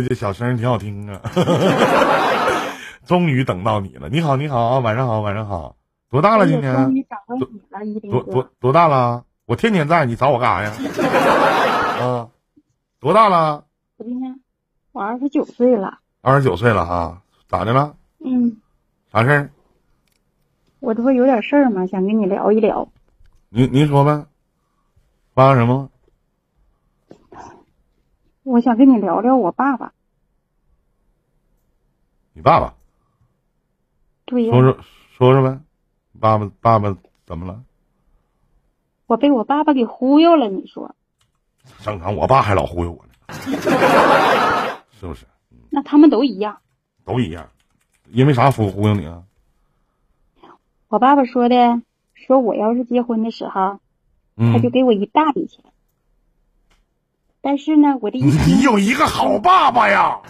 这小声挺好听啊！终于等到你了，你好，你好啊，晚上好，晚上好，多大了今年？终于找到你了，一多多多大了？我天天在，你找我干啥呀？啊，多大了？我今年我二十九岁了。二十九岁了哈，咋的了？嗯。啥事儿？我这不有点事儿吗？想跟你聊一聊。您您说呗。发生什么？我想跟你聊聊我爸爸。你爸爸？对呀。说说说说呗，爸爸爸爸怎么了？我被我爸爸给忽悠了，你说？正常，我爸还老忽悠我呢，是不是？那他们都一样。都一样，因为啥忽忽悠你啊？我爸爸说的，说我要是结婚的时候，他就给我一大笔钱。但是呢，我的你有一个好爸爸呀！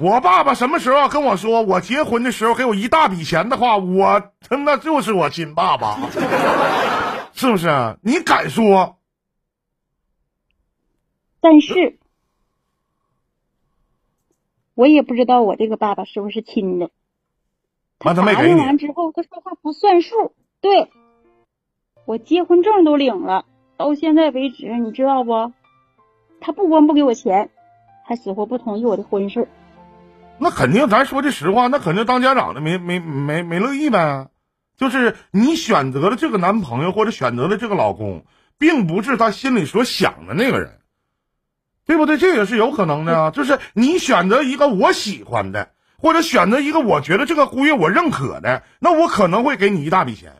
我爸爸什么时候跟我说我结婚的时候给我一大笔钱的话，我他那就是我亲爸爸，是不是？你敢说？但是，我也不知道我这个爸爸是不是亲的。他答应完之后，他说话不算数。对，我结婚证都领了，到现在为止，你知道不？他不光不给我钱，还死活不同意我的婚事。那肯定，咱说句实话，那肯定当家长的没没没没乐意呗。就是你选择了这个男朋友或者选择了这个老公，并不是他心里所想的那个人，对不对？这也是有可能的啊。就是你选择一个我喜欢的，或者选择一个我觉得这个姑爷我认可的，那我可能会给你一大笔钱。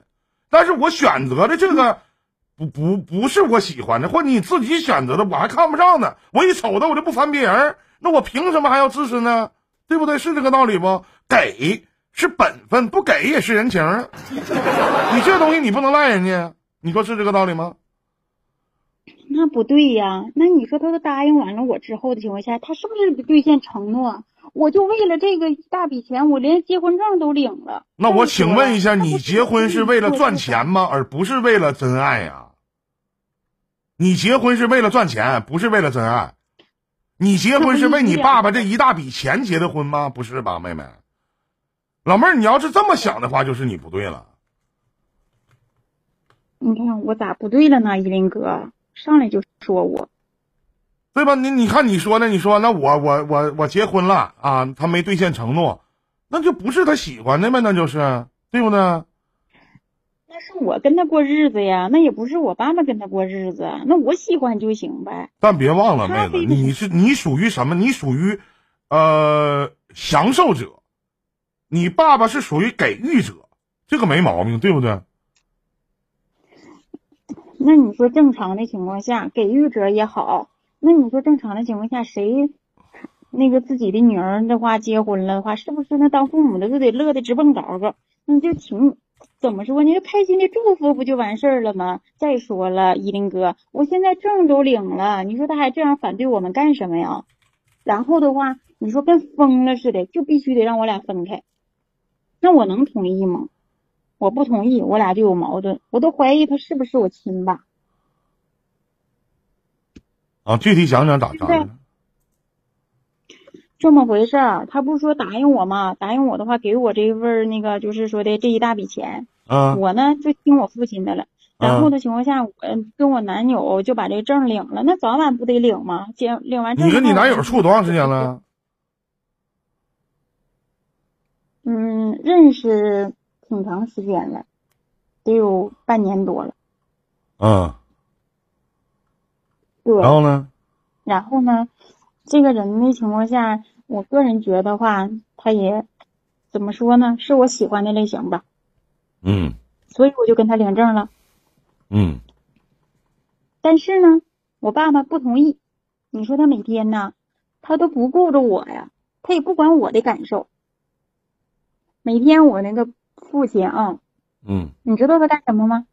但是我选择的这个。不不不是我喜欢的，或你自己选择的，我还看不上呢。我一瞅他，我就不烦别人，那我凭什么还要支持呢？对不对？是这个道理不？给是本分，不给也是人情。你这东西你不能赖人家，你说是这个道理吗？那不对呀，那你说他都答应完了我之后的情况下，他是不是得兑现承诺？我就为了这个一大笔钱，我连结婚证都领了。那我请问一下，你结婚是为了赚钱吗？而不是为了真爱呀？你结婚是为了赚钱，不是为了真爱。你结婚是为你爸爸这一大笔钱结的婚吗？不是吧，妹妹。老妹儿，你要是这么想的话，就是你不对了。你看我咋不对了呢？依林哥上来就说我，对吧？你你看你说的，你说那我我我我结婚了啊，他没兑现承诺，那就不是他喜欢的呗，那就是对不对？我跟他过日子呀，那也不是我爸爸跟他过日子，那我喜欢就行呗。但别忘了，妹子，你是你属于什么？你属于，呃，享受者，你爸爸是属于给予者，这个没毛病，对不对？那你说正常的情况下，给予者也好，那你说正常的情况下，谁那个自己的女儿的话结婚了的话，是不是那当父母的就得乐得直蹦高高？那就挺。怎么说？你就开心的祝福不就完事儿了吗？再说了，依林哥，我现在证都领了，你说他还这样反对我们干什么呀？然后的话，你说跟疯了似的，就必须得让我俩分开，那我能同意吗？我不同意，我俩就有矛盾，我都怀疑他是不是我亲爸。啊，具体讲讲咋咋的？这么回事儿，他不是说答应我吗？答应我的话，给我这份那个，就是说的这一大笔钱。嗯。我呢就听我父亲的了。然后的情况下，我跟我男友就把这证领了。那早晚不得领吗？结领完证。你跟你男友处多长时间了？嗯，认识挺长时间了，得有半年多了。嗯。对。然后呢？然后呢？这个人的情况下，我个人觉得话，他也怎么说呢？是我喜欢的类型吧。嗯。所以我就跟他领证了。嗯。但是呢，我爸爸不同意。你说他每天呢，他都不顾着我呀，他也不管我的感受。每天我那个父亲啊，嗯，你知道他干什么吗？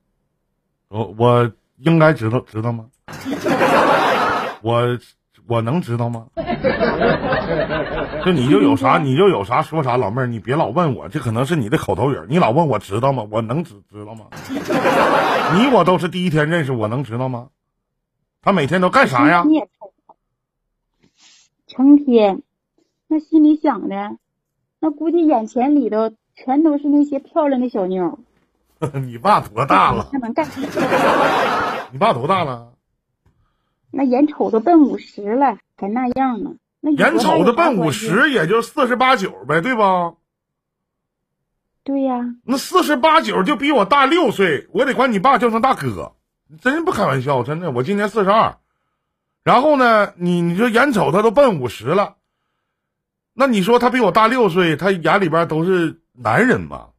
我我应该知道知道吗？我。我能知道吗？就你就有啥 你就有啥说啥，老妹儿你别老问我，这可能是你的口头语。你老问我知道吗？我能知知道吗？你我都是第一天认识，我能知道吗？他每天都干啥呀？成天那心里想的，那估计眼前里头全都是那些漂亮的小妞。你爸多大了？那能干？你爸多大了？那眼瞅着奔五十了，还那样呢？那眼瞅着奔五。十，也就四十八九呗，对吧？对呀，那四十八九就比我大六岁，我得管你爸叫声大哥，真不开玩笑，真的。我今年四十二，然后呢，你你说眼瞅他都奔五十了，那你说他比我大六岁，他眼里边都是男人嘛？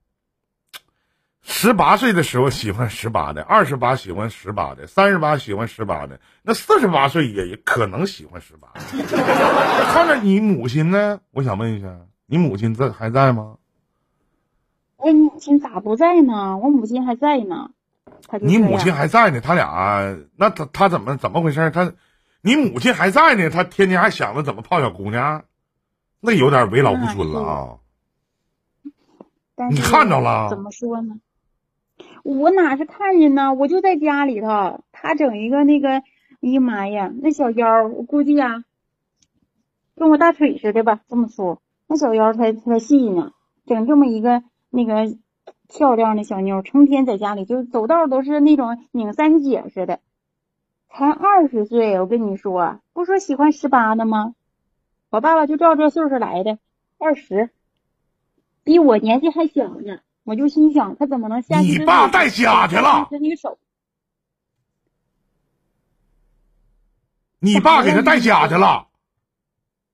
十八岁的时候喜欢十八的，二十八喜欢十八的，三十八喜欢十八的，那四十八岁也可能喜欢十八。看着你母亲呢，我想问一下，你母亲在还在吗？我母亲咋不在呢？我母亲还在呢。你母亲还在呢，他俩那他他怎么怎么回事？他你母亲还在呢，他天天还想着怎么泡小姑娘，那有点为老不尊了啊！你看着了怎么说呢？我哪是看见呢？我就在家里头，他整一个那个，哎呀妈呀，那小腰，我估计呀、跟我大腿似的吧，这么粗，那小腰才才细呢，整这么一个那个漂亮的小妞，成天在家里就走道都是那种拧三姐似的，才二十岁，我跟你说，不说喜欢十八的吗？我爸爸就照这岁数来的，二十，比我年纪还小呢。我就心想，他怎么能下你爸带家去了那个手，你爸给他带家去了，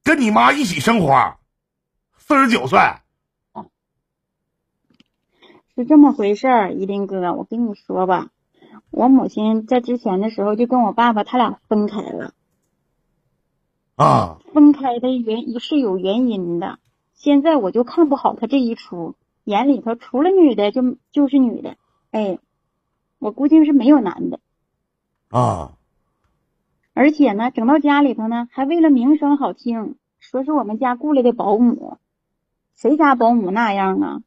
跟你妈一起生活，四十九岁，是这么回事儿。依林哥，我跟你说吧，我母亲在之前的时候就跟我爸爸他俩分开了，啊，分开的原是有原因的。现在我就看不好他这一出，眼里头除了女的就就是女的，哎，我估计是没有男的。啊，而且呢，整到家里头呢，还为了名声好听，说是我们家雇来的保姆，谁家保姆那样啊？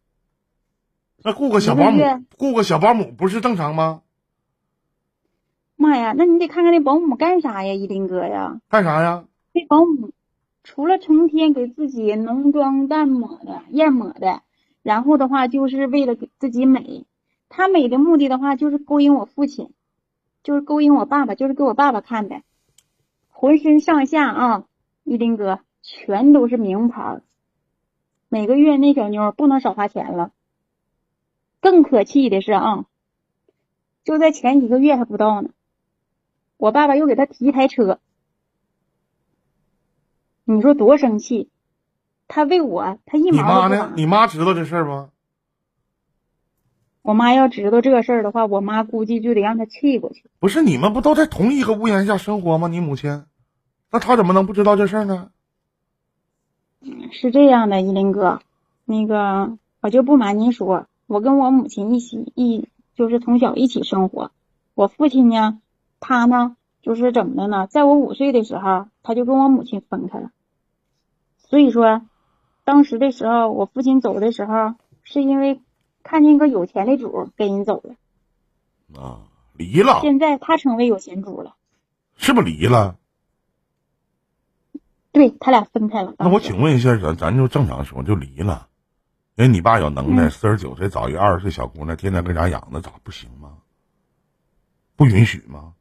那雇个小保姆雇个小保姆不是正常吗？妈呀，那你得看看那保姆干啥呀，一林哥呀？干啥呀？那保姆除了成天给自己浓妆淡抹的、艳抹的，然后的话就是为了给自己美，她美的目的的话就是勾引我父亲，就是勾引我爸爸，就是给我爸爸看的，浑身上下啊，依林哥全都是名牌，每个月那小妞不能少花钱了。更可气的是啊，就在前几个月还不到呢，我爸爸又给他提一台车。你说多生气？他为我，他一你妈呢。你妈知道这事儿吗？我妈要知道这个事儿的话，我妈估计就得让他气过去。不是你们不都在同一个屋檐下生活吗？你母亲，那她怎么能不知道这事儿呢？是这样的，依林哥，那个我就不瞒您说，我跟我母亲一起一就是从小一起生活。我父亲呢，他呢就是怎么的呢？在我五岁的时候，他就跟我母亲分开了。所以说，当时的时候，我父亲走的时候，是因为看见个有钱的主跟人走了。啊，离了，现在他成为有钱主了，是不是离了？对他俩分开了。那我请问一下，咱咱就正常说，就离了。因为你爸有能耐，嗯四十九岁找一个二十岁小姑娘，天天搁家养着，咋不行吗？不允许吗？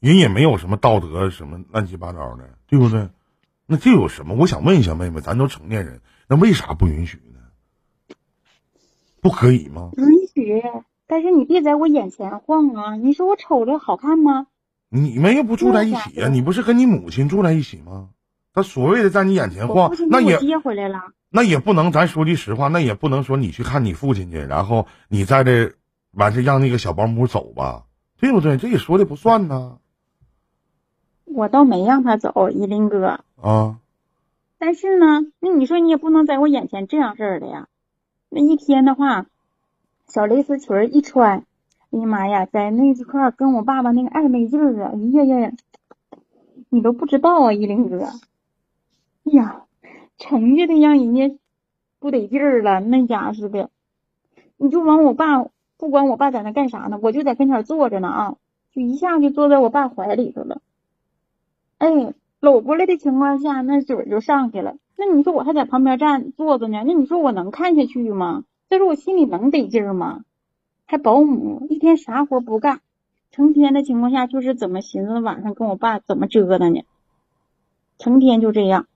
人也没有什么道德什么乱七八糟的，对不对？那这有什么？我想问一下妹妹，咱都成年人，那为啥不允许呢？不可以吗？允许，但是你别在我眼前晃啊！你说我瞅着好看吗？你们又不住在一起呀、你不是跟你母亲住在一起吗？他所谓的在你眼前晃，那也接回来了。那也不能，咱说句实话，那也不能说你去看你父亲去，然后你在这完事让那个小保姆走吧，对不对？这也说的不算呢我倒没让他走，依林哥。啊！但是呢，那你说你也不能在我眼前这样式儿的呀。那一天的话，小蕾丝裙一穿，哎呀妈呀，在那一块儿跟我爸爸那个暧昧劲儿啊，哎呀呀呀，你都不知道啊，依林哥。哎呀，成家的让人家不得劲儿了，那家似的。你就往我爸，不管我爸在那干啥呢，我就在跟前坐着呢啊，就一下就坐在我爸怀里头了。哎，搂过来的情况下，那嘴就上去了。那你说我还在旁边站坐着呢，那你说我能看下去吗？再说我心里能得劲吗？还保姆一天啥活不干，成天的情况下就是怎么寻思晚上跟我爸怎么折腾呢？成天就这样，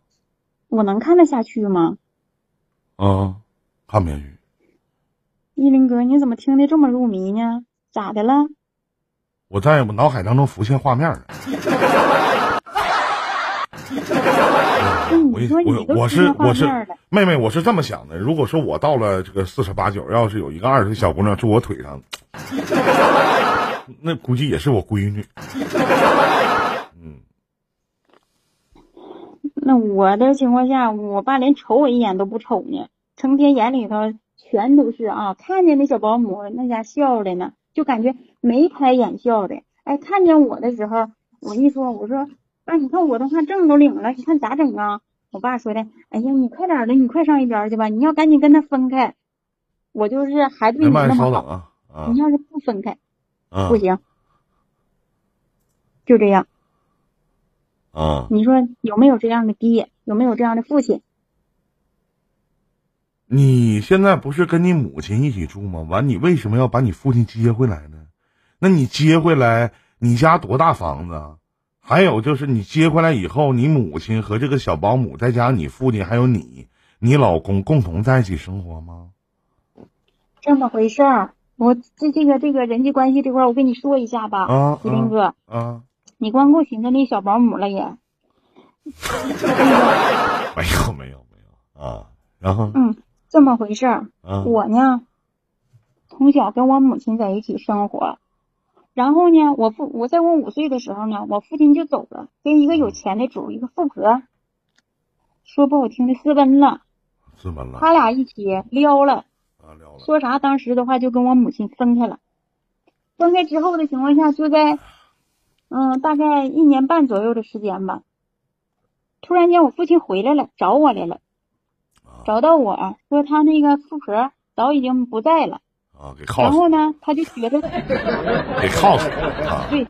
我能看得下去吗？啊，看不下去。依林哥，你怎么听得这么入迷呢？咋的了？我在我脑海当中浮现画面了。我我我是我是妹妹，我是这么想的。如果说我到了这个四十八九，要是有一个二十岁小姑娘住我腿上，那估计也是我闺女。嗯，那我的情况下，我爸连瞅我一眼都不瞅呢，成天眼里头全都是啊，看见那小保姆那家笑的呢，就感觉眉开眼笑的。哎，看见我的时候，我一说，我说。爸，你看我的话证都领了，你看咋整啊？我爸说的，哎呀，你快点的，你快上一边去吧，你要赶紧跟他分开。我就是还对你那么好，你要是不分开，不行，就这样。啊，你说有没有这样的爹？有没有这样的父亲？你现在不是跟你母亲一起住吗？完，你为什么要把你父亲接回来呢？那你接回来，你家多大房子？还有就是你接回来以后，你母亲和这个小保姆，再加上你父亲还有你，你老公共同在一起生活吗？这么回事儿，我这这个这个人际关系这块，我跟你说一下吧，啊，麒麟哥，啊，你光顾寻思那小保姆了也，没有没有没有啊，然后嗯，这么回事儿，我呢，从小跟我母亲在一起生活。然后呢，我父我在我五岁的时候呢，我父亲就走了，跟一个有钱的主，一个富婆，说不好听的私奔了，私奔了，他俩一起撩了，啊撩了，说啥当时的话就跟我母亲分开了，分开之后的情况下，就在嗯大概一年半左右的时间吧，突然间我父亲回来了，找我来了，找到我说他那个富婆早已经不在了。啊，给铐然后呢，他就觉得 给铐死了。对，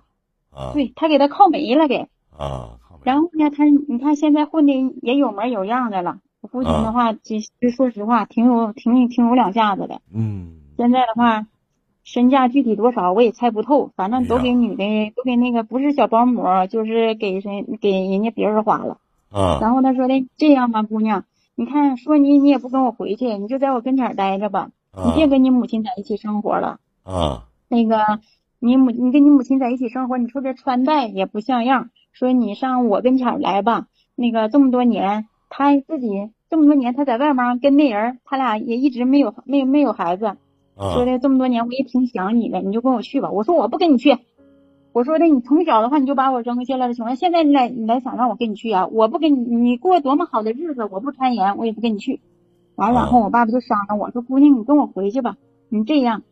啊，对他给他靠没了，给啊。然后呢，他你看现在混的也有模有样的了。我父亲的话，其实说实话，挺有挺挺有两下子的。嗯。现在的话，身价具体多少我也猜不透，反正都给女的，都给那个不是小保姆，就是给谁给人家别人花了。啊。然后他说的这样吧，姑娘，你看说你你也不跟我回去，你就在我跟前待着吧。你别跟你母亲在一起生活了啊！那个，你母你跟你母亲在一起生活，你说这穿戴也不像样。说你上我跟前来吧。那个这么多年，他自己这么多年他在外面跟那人，他俩也一直没有没没有孩子。说的这么多年我也挺想你的，你就跟我去吧。我说我不跟你去。我说的你从小的话你就把我扔下来的情况，现在你来你来想让我跟你去啊？我不跟你你过多么好的日子，我不穿言，我也不跟你去。完，然后我爸爸就商量我说：“姑娘，你跟我回去吧。你这样，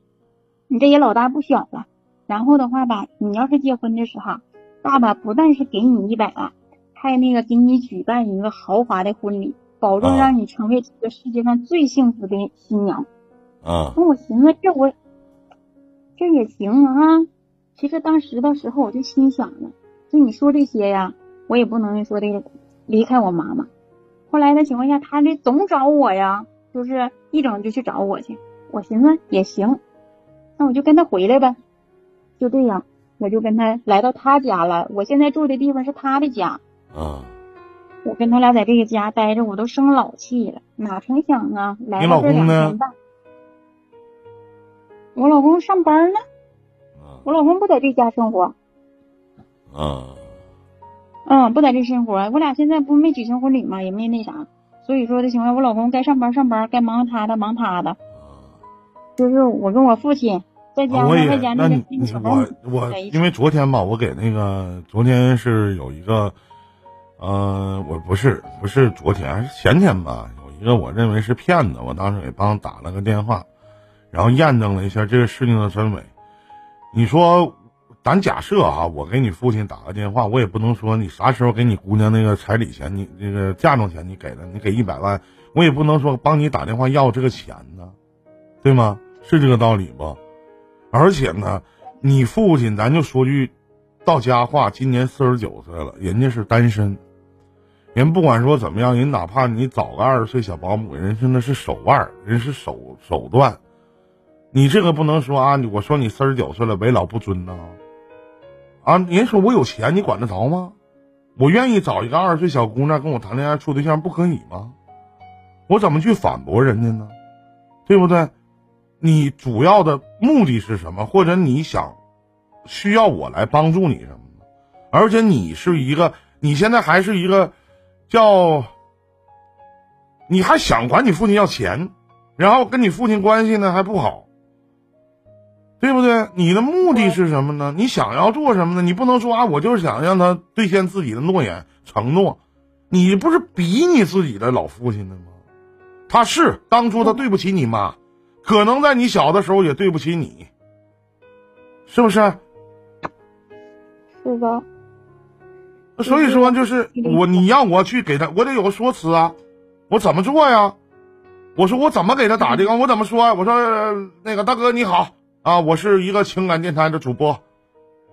你这也老大不小了。然后的话吧，你要是结婚的时候，爸爸不但是给你一百万，还那个给你举办一个豪华的婚礼，保证让你成为这个世界上最幸福的新娘。”啊。那我寻思，这我这也行啊。其实当时的时候，我就心想了，就你说这些呀，我也不能说的离开我妈妈。后来的情况下，他这总找我呀，就是一整就去找我去。我寻思也行，那我就跟他回来呗。就这样，我就跟他来到他家了。我现在住的地方是他的家。啊。我跟他俩在这个家待着，我都生老气了。哪成想啊，来了这两天半。我老公上班呢。我老公不在这家生活。啊。嗯，不在这生活，我俩现在不没举行婚礼嘛，也没那啥，所以说的情况，我老公该上班上班，该忙他的忙他的。就是我跟我父亲在家在家那个我我因为昨天吧，我给那个昨天是有一个，呃，我不是不是昨天是前天吧，有一个我认为是骗子，我当时给帮打了个电话，然后验证了一下这个事情的真伪。你说？咱假设啊，我给你父亲打个电话，我也不能说你啥时候给你姑娘那个彩礼钱，你那个嫁妆钱你给了，你给一百万，我也不能说帮你打电话要这个钱呢，对吗？是这个道理不？而且呢，你父亲咱就说句到家话，今年四十九岁了，人家是单身，人不管说怎么样，人哪怕你找个二十岁小保姆，人是那是手腕，人是手手段。你这个不能说啊！我说你四十九岁了，为老不尊呐。啊，人说我有钱，你管得着吗？我愿意找一个二十岁小姑娘跟我谈恋爱处对象，不可以吗？我怎么去反驳人家呢？对不对？你主要的目的是什么？或者你想需要我来帮助你什么？而且你是一个，你现在还是一个叫，你还想管你父亲要钱，然后跟你父亲关系呢还不好。对不对？你的目的是什么呢？你想要做什么呢？你不能说啊，我就是想让他兑现自己的诺言承诺。你不是比你自己的老父亲的吗？他是当初他对不起你妈，可能在你小的时候也对不起你，是不是？是的。所以说，就是我你让我去给他，我得有个说辞啊，我怎么做呀？我说我怎么给他打这个？我怎么说？啊我说那个大哥你好。啊，我是一个情感电台的主播，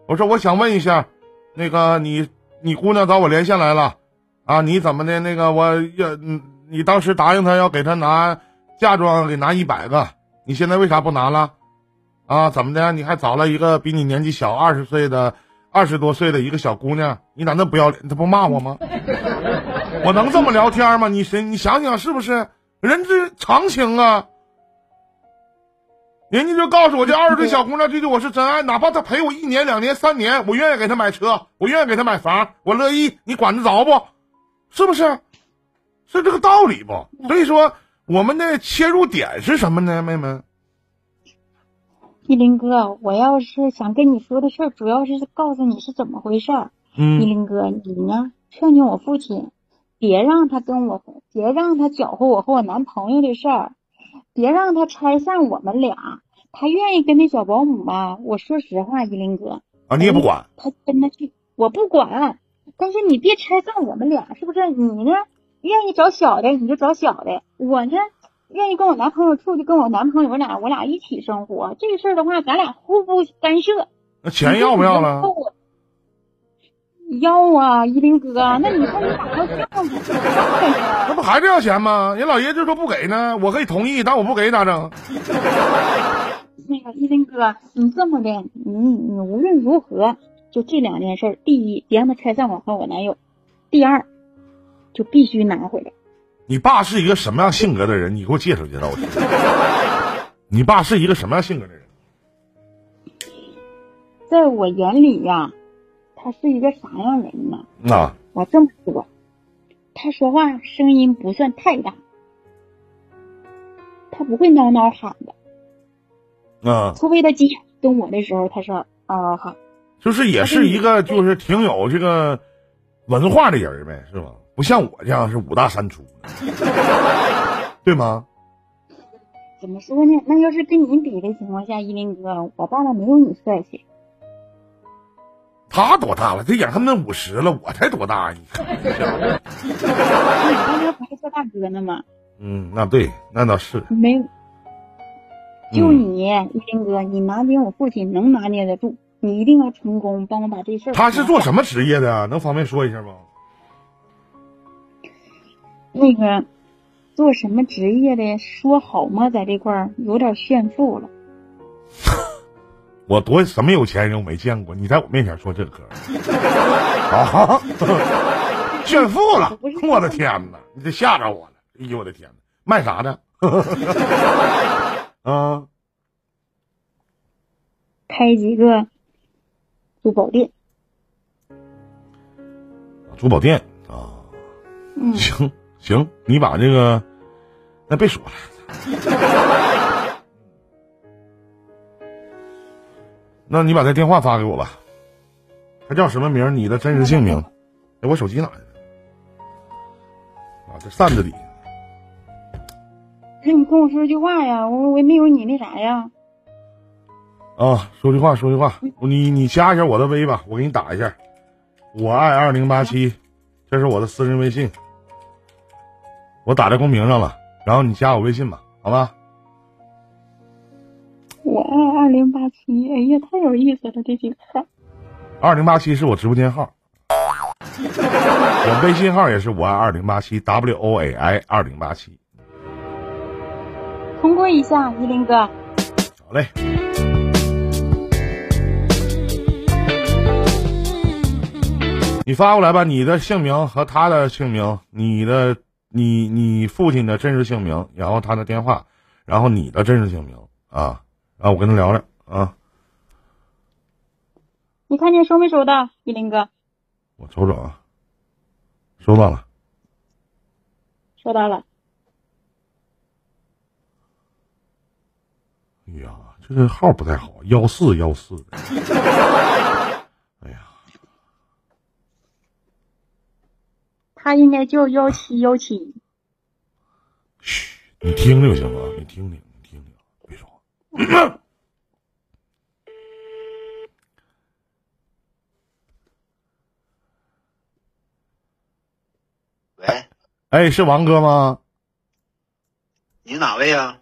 我说我想问一下，那个你你姑娘找我连线来了，啊，你怎么的？那个我要，你当时答应她要给她拿嫁妆，给拿一百个，你现在为啥不拿了？啊，怎么的？你还找了一个比你年纪小二十岁的二十多岁的一个小姑娘，你咋那不要脸？他不骂我吗？我能这么聊天吗？你谁？你想想是不是？人之常情啊。人家就告诉我，这二十岁小姑娘对对我是真爱，哪怕她陪我一年、两年、三年，我愿意给她买车，我愿意给她买房，我乐意。你管得着不？是不是？是这个道理不？所以说，我们的切入点是什么呢，妹妹？依林哥，我要是想跟你说的事儿，主要是告诉你是怎么回事儿。嗯。依林哥，你呢？劝劝我父亲，别让他跟我，别让他搅和我和我男朋友的事儿。别让他拆散我们俩，他愿意跟那小保姆吧？我说实话，依林哥啊，你也不管他跟他去，我不管。但是你别拆散我们俩，是不是？你呢，愿意找小的你就找小的，我呢，愿意跟我男朋友处就跟我男朋友，我俩我俩一起生活。这个事儿的话，咱俩互不干涉。那钱要不要了？要啊，依林哥，那你说你咋要这样那不还是要钱吗？人老爷就说不给呢，我可以同意，但我不给咋整？那个依林哥，你这么的，你你无论如何，就这两件事：第一，别让他拆散我和我男友；第二，就必须拿回来。你爸是一个什么样性格的人？你给我介绍介绍我听。你爸是一个什么样性格的人？在我眼里呀。他是一个啥样人呢？那，我这么说，他说话声音不算太大，他不会嗷嗷喊的，啊，除非他急眼跟我的时候，他是嗷嗷喊。就是也是一个，就是挺有这个文化的人呗，是吧？不像我这样是五大三粗，对吗？怎么说呢？那要是跟你比的情况下，依林哥，我爸爸没有你帅气。他多大了？这眼看那五十了，我才多大？你看，你刚才不还叫大哥呢吗？嗯，那对，那倒是。没有，就你一林哥，你拿捏我父亲能拿捏得住，你一定要成功，帮我把这事儿。他是做什么职业的？能方便说一下吗？那个，做什么职业的？说好吗？在这块儿有点炫富了。我多什么有钱人我没见过，你在我面前说这个啊，炫富了！我的天哪，你这吓着我了！哎呦我的天哪，卖啥的？啊，开几个珠宝店，珠宝店啊，行行，你把这个那别说了。那你把他电话发给我吧，他叫什么名？你的真实姓名？哎，我手机哪去了？啊，这扇子里。那你跟我说句话呀，我我也没有你那啥呀。啊，说句话，说句话，你你加一下我的微吧，我给你打一下，我爱二零八七，这是我的私人微信，我打在公屏上了，然后你加我微信吧，好吧？我爱二零八七，哎呀，太有意思了，这几个号。二零八七是我直播间号。我微信号也是我爱二零八七 W O A I 二零八七。通过一下，依林哥。好嘞。你发过来吧，你的姓名和他的姓名，你的你你父亲的真实姓名，然后他的电话，然后你的真实姓名啊，然后我跟他聊聊啊。你看见收没收到，依林哥？我瞅瞅啊，收到了。收到了。哎呀，这个号不太好，幺四幺四的。哎呀。他应该叫幺七幺七。嘘，你听听行吗？你听听。喂，哎，是王哥吗？你哪位啊？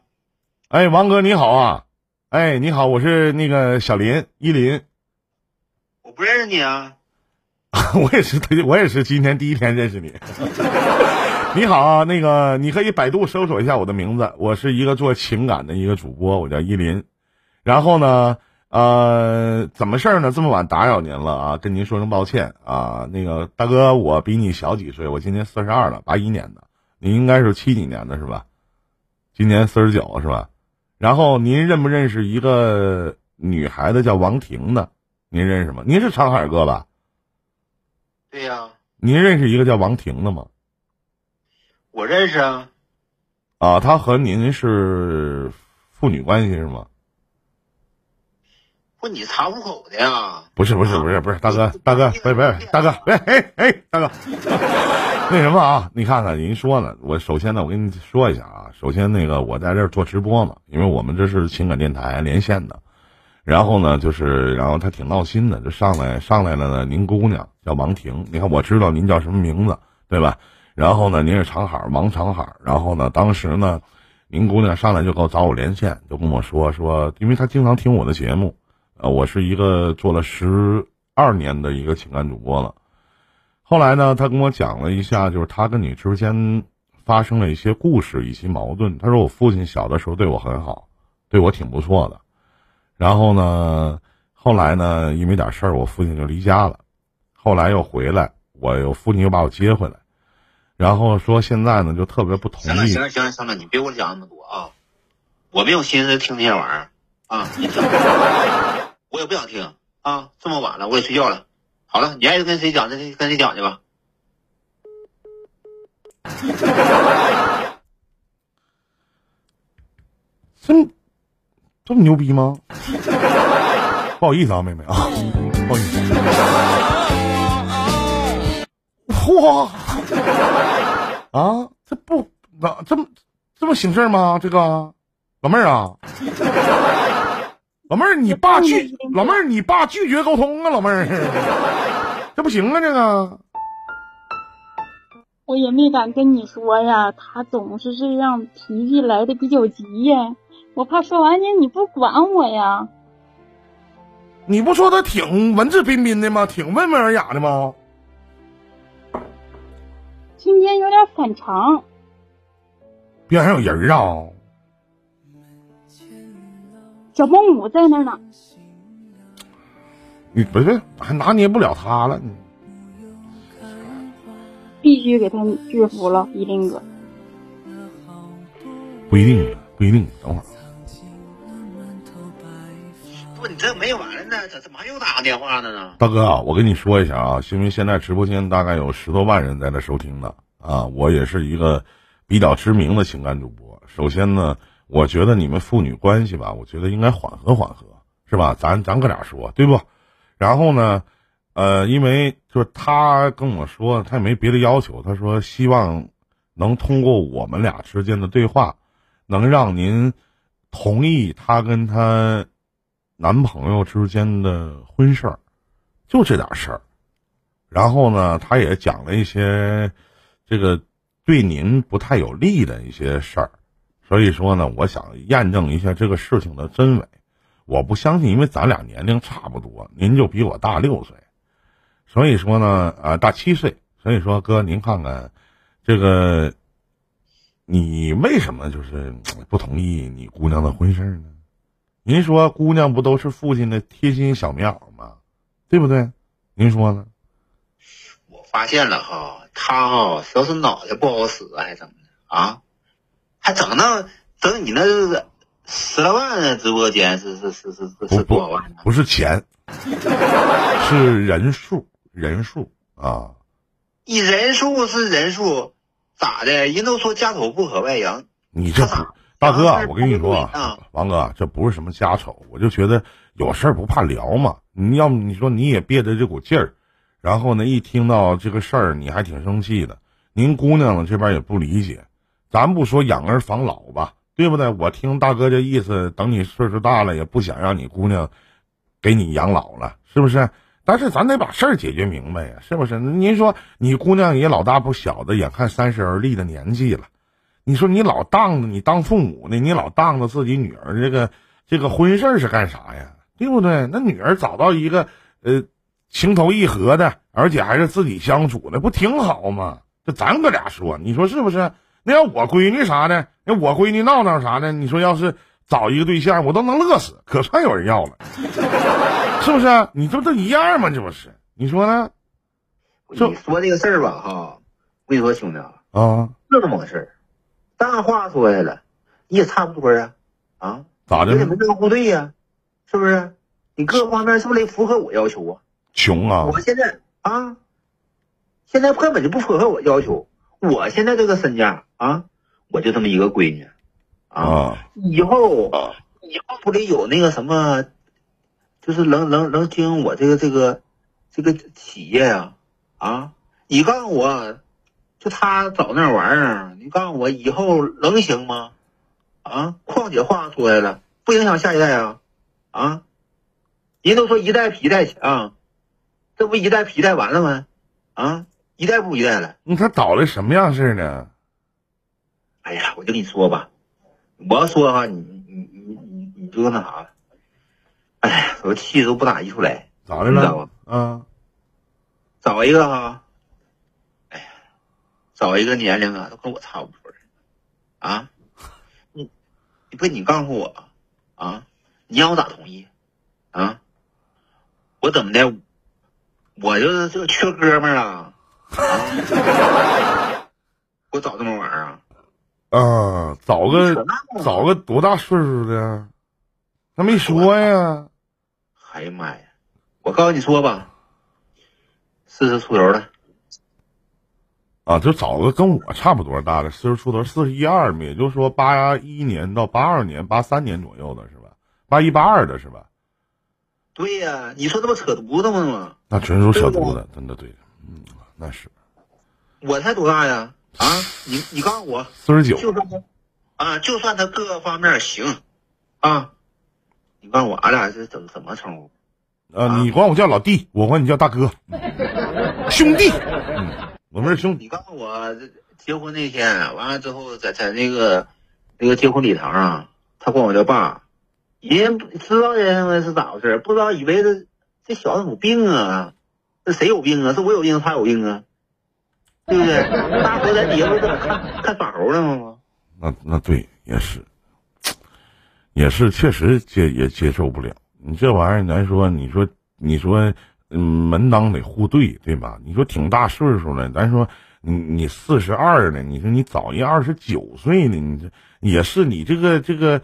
哎，王哥你好啊！哎，你好，我是那个小林依林。我不认识你啊。我也是，我也是今天第一天认识你。你好啊，那个你可以百度搜索一下我的名字，我是一个做情感的一个主播，我叫依林。然后呢，呃，怎么事儿呢？这么晚打扰您了啊，跟您说声抱歉啊。那个大哥，我比你小几岁，我今年四十二了，八一年的，您应该是七几年的是吧？今年四十九是吧？然后您认不认识一个女孩子叫王婷的？您认识吗？您是长海哥吧？对呀，您认识一个叫王婷的吗？我认识啊。啊，他和您是父女关系是吗？不，你查户口的呀？不是，不是，不是，不是，大哥，大哥，别别，大哥，别，哎哎，大哥，那什么啊？你看看，您说呢，我首先呢，我跟你说一下啊，首先那个我在这儿做直播嘛，因为我们这是情感电台连线的。然后呢，就是，然后他挺闹心的，就上来上来了呢。您姑娘叫王婷，你看我知道您叫什么名字，对吧？然后呢，您是长海王长海。然后呢，当时呢，您姑娘上来就给我找我连线，就跟我说说，因为她经常听我的节目，呃，我是一个做了十二年的一个情感主播了。后来呢，他跟我讲了一下，就是他跟你之间发生了一些故事以及矛盾。他说我父亲小的时候对我很好，对我挺不错的。然后呢，后来呢，因为点事儿，我父亲就离家了。后来又回来，我我父亲又把我接回来。然后说现在呢，就特别不同意。行了行了行了行了，你别给我讲那么多啊！我没有心思听这些玩意儿啊！你听，我也不想听啊！这么晚了，我也睡觉了。好了，你爱跟谁讲，就跟谁讲去吧。真。这么牛逼吗？不好意思啊，妹妹啊，不好意思。嚯！啊，这不那这么这么行事吗？这个老妹儿啊，老妹儿，你爸拒老妹儿，你爸拒绝沟通啊，老妹儿，这不行啊，这个。我也没敢跟你说呀，他总是这样，脾气来的比较急呀。我怕说完你你不管我呀？你不说他挺文质彬彬的吗？挺温文尔雅的吗？今天有点反常。边上有人啊？小保姆在那呢。你不是还拿捏不了他了？你必须给他制服了，一定哥。不一定，不一定。等会儿。不，你这没完了呢？怎怎么又打个电话呢？呢？大哥，我跟你说一下啊，因为现在直播间大概有十多万人在这收听呢啊，我也是一个比较知名的情感主播。首先呢，我觉得你们父女关系吧，我觉得应该缓和缓和，是吧？咱咱哥俩说，对不？然后呢，呃，因为就是他跟我说，他也没别的要求，他说希望能通过我们俩之间的对话，能让您同意他跟他。男朋友之间的婚事儿，就这点事儿。然后呢，他也讲了一些这个对您不太有利的一些事儿。所以说呢，我想验证一下这个事情的真伪。我不相信，因为咱俩年龄差不多，您就比我大六岁。所以说呢，啊，大七岁。所以说，哥，您看看，这个，你为什么就是不同意你姑娘的婚事呢？您说，姑娘不都是父亲的贴心小棉袄吗？对不对？您说呢？我发现了哈，他哈，要是脑袋不好使，还怎么的啊？还整那整你那十来万的直播间是是是是是多少万呢？不是钱，是人数，人数啊。你人数是人数，咋的？人都说家丑不可外扬。你这不，大哥，我跟你说，王哥，这不是什么家丑，我就觉得有事儿不怕聊嘛。你要么你说你也憋着这股劲儿，然后呢，一听到这个事儿，你还挺生气的。您姑娘呢这边也不理解，咱不说养儿防老吧，对不对？我听大哥这意思，等你岁数大了，也不想让你姑娘给你养老了，是不是？但是咱得把事儿解决明白呀，是不是？您说你姑娘也老大不小的，眼看三十而立的年纪了，你说你老当着你当父母的，你老当着自己女儿这个这个婚事是干啥呀？对不对？那女儿找到一个呃情投意合的，而且还是自己相处的，不挺好吗？这咱哥俩说，你说是不是？那要我闺女啥的，那我闺女闹闹啥的，你说要是找一个对象，我都能乐死，可算有人要了。是不是？你这不都一样吗？这不是？你说呢？你说这个事儿吧，哈，我跟你说，兄弟啊，就这么个事儿。大话说下了，你也差不多啊，啊？咋的？你得门当户对呀，是不是？你各方面是不是得符合我要求啊？穷啊！我现在啊，现在根本就不符合我要求。我现在这个身价啊，我就这么一个闺女啊，以后以后不得有那个什么？就是能能能经营我这个这个这个企业呀，啊！你告诉我，就他找那玩意儿，你告诉我以后能行吗？啊！况且话说来了，不影响下一代啊，啊！人都说一代比一代强，这不一代比一代完了吗？啊！一代不如一代了。你他找的什么样式呢？哎呀，我就跟你说吧，我要说哈，你你你你你就那啥。哎呀，我气都不打一处来，咋的了？啊，找一个哈，找一个年龄啊都跟我差不多的啊，你你不你告诉我啊，你让我咋同意啊？我怎么的？我就是就缺哥们儿啊！我找这么玩意儿啊？啊，找个找个多大岁数的？他没说呀！哎呀妈呀！我告诉你说吧，四十出头的啊，就找个跟我差不多大的，四十出头，四十一二嘛，也就是说八一年到八二年、八三年左右的是吧？八一八二的是吧？对呀，你说这不扯犊子吗？那纯属扯犊子，真的对的，嗯，那是。我才多大呀？啊，你你告诉我，四十九。就算他啊，就算他各个方面行啊。你告诉我，俺俩是怎怎么称呼？呃，你管我叫老弟，我管你叫大哥，兄弟。嗯，我们是兄。你告诉我，结婚那天完了之后，在在那个那个结婚礼堂上，他管我叫爸。人知道人是咋回事？不知道以为这这小子有病啊？这谁有病啊？是我有病，他有病啊？对不对？大伙在底下不是看看耍猴呢吗？那那对，也是。也是，确实接也接受不了。你这玩意儿，咱说，你说，你说，嗯，门当得户对，对吧？你说挺大岁数了，咱说，你你四十二了，你说你找一二十九岁的，你这也是你这个这个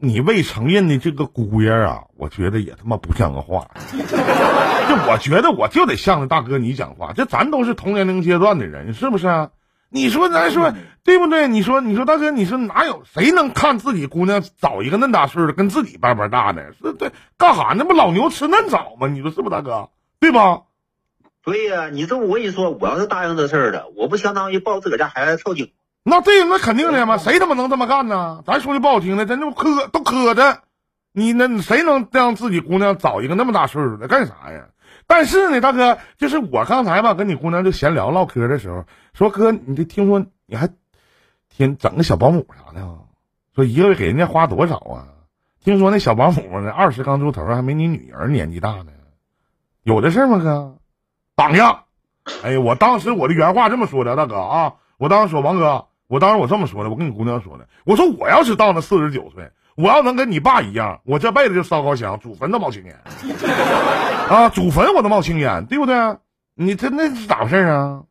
你未承认的这个姑爷啊，我觉得也他妈不像个话。这我觉得我就得向着大哥你讲话，这咱都是同年龄阶段的人，是不是啊？你说咱说对不对？你说你说大哥，你说哪有谁能看自己姑娘找一个那大岁的跟自己般般大的？是对干哈？那不老牛吃嫩草吗？你说是不，大哥？对吧？对呀，你这我跟你说，我要是答应这事儿了，我不相当于抱自个家孩子跳井？那对，那肯定的嘛，谁他妈能这么干呢？咱说句不好听的，咱就磕都磕碜。你那谁能让自己姑娘找一个那么大岁数的干啥呀？但是呢，大哥，就是我刚才吧，跟你姑娘就闲聊唠嗑的时候，说哥，你这听说你还天整个小保姆啥的，说一个月给人家花多少啊？听说那小保姆呢，二十刚出头，还没你女儿年纪大呢，有的事吗，哥？榜样。哎呀，我当时我的原话这么说的，大哥啊，我当时说王哥，我当时我这么说的，我跟你姑娘说的，我说我要是到那四十九岁，我要能跟你爸一样，我这辈子就烧高香，祖坟都冒青烟，啊，祖坟我都冒青烟，对不对？你这那是咋回事啊？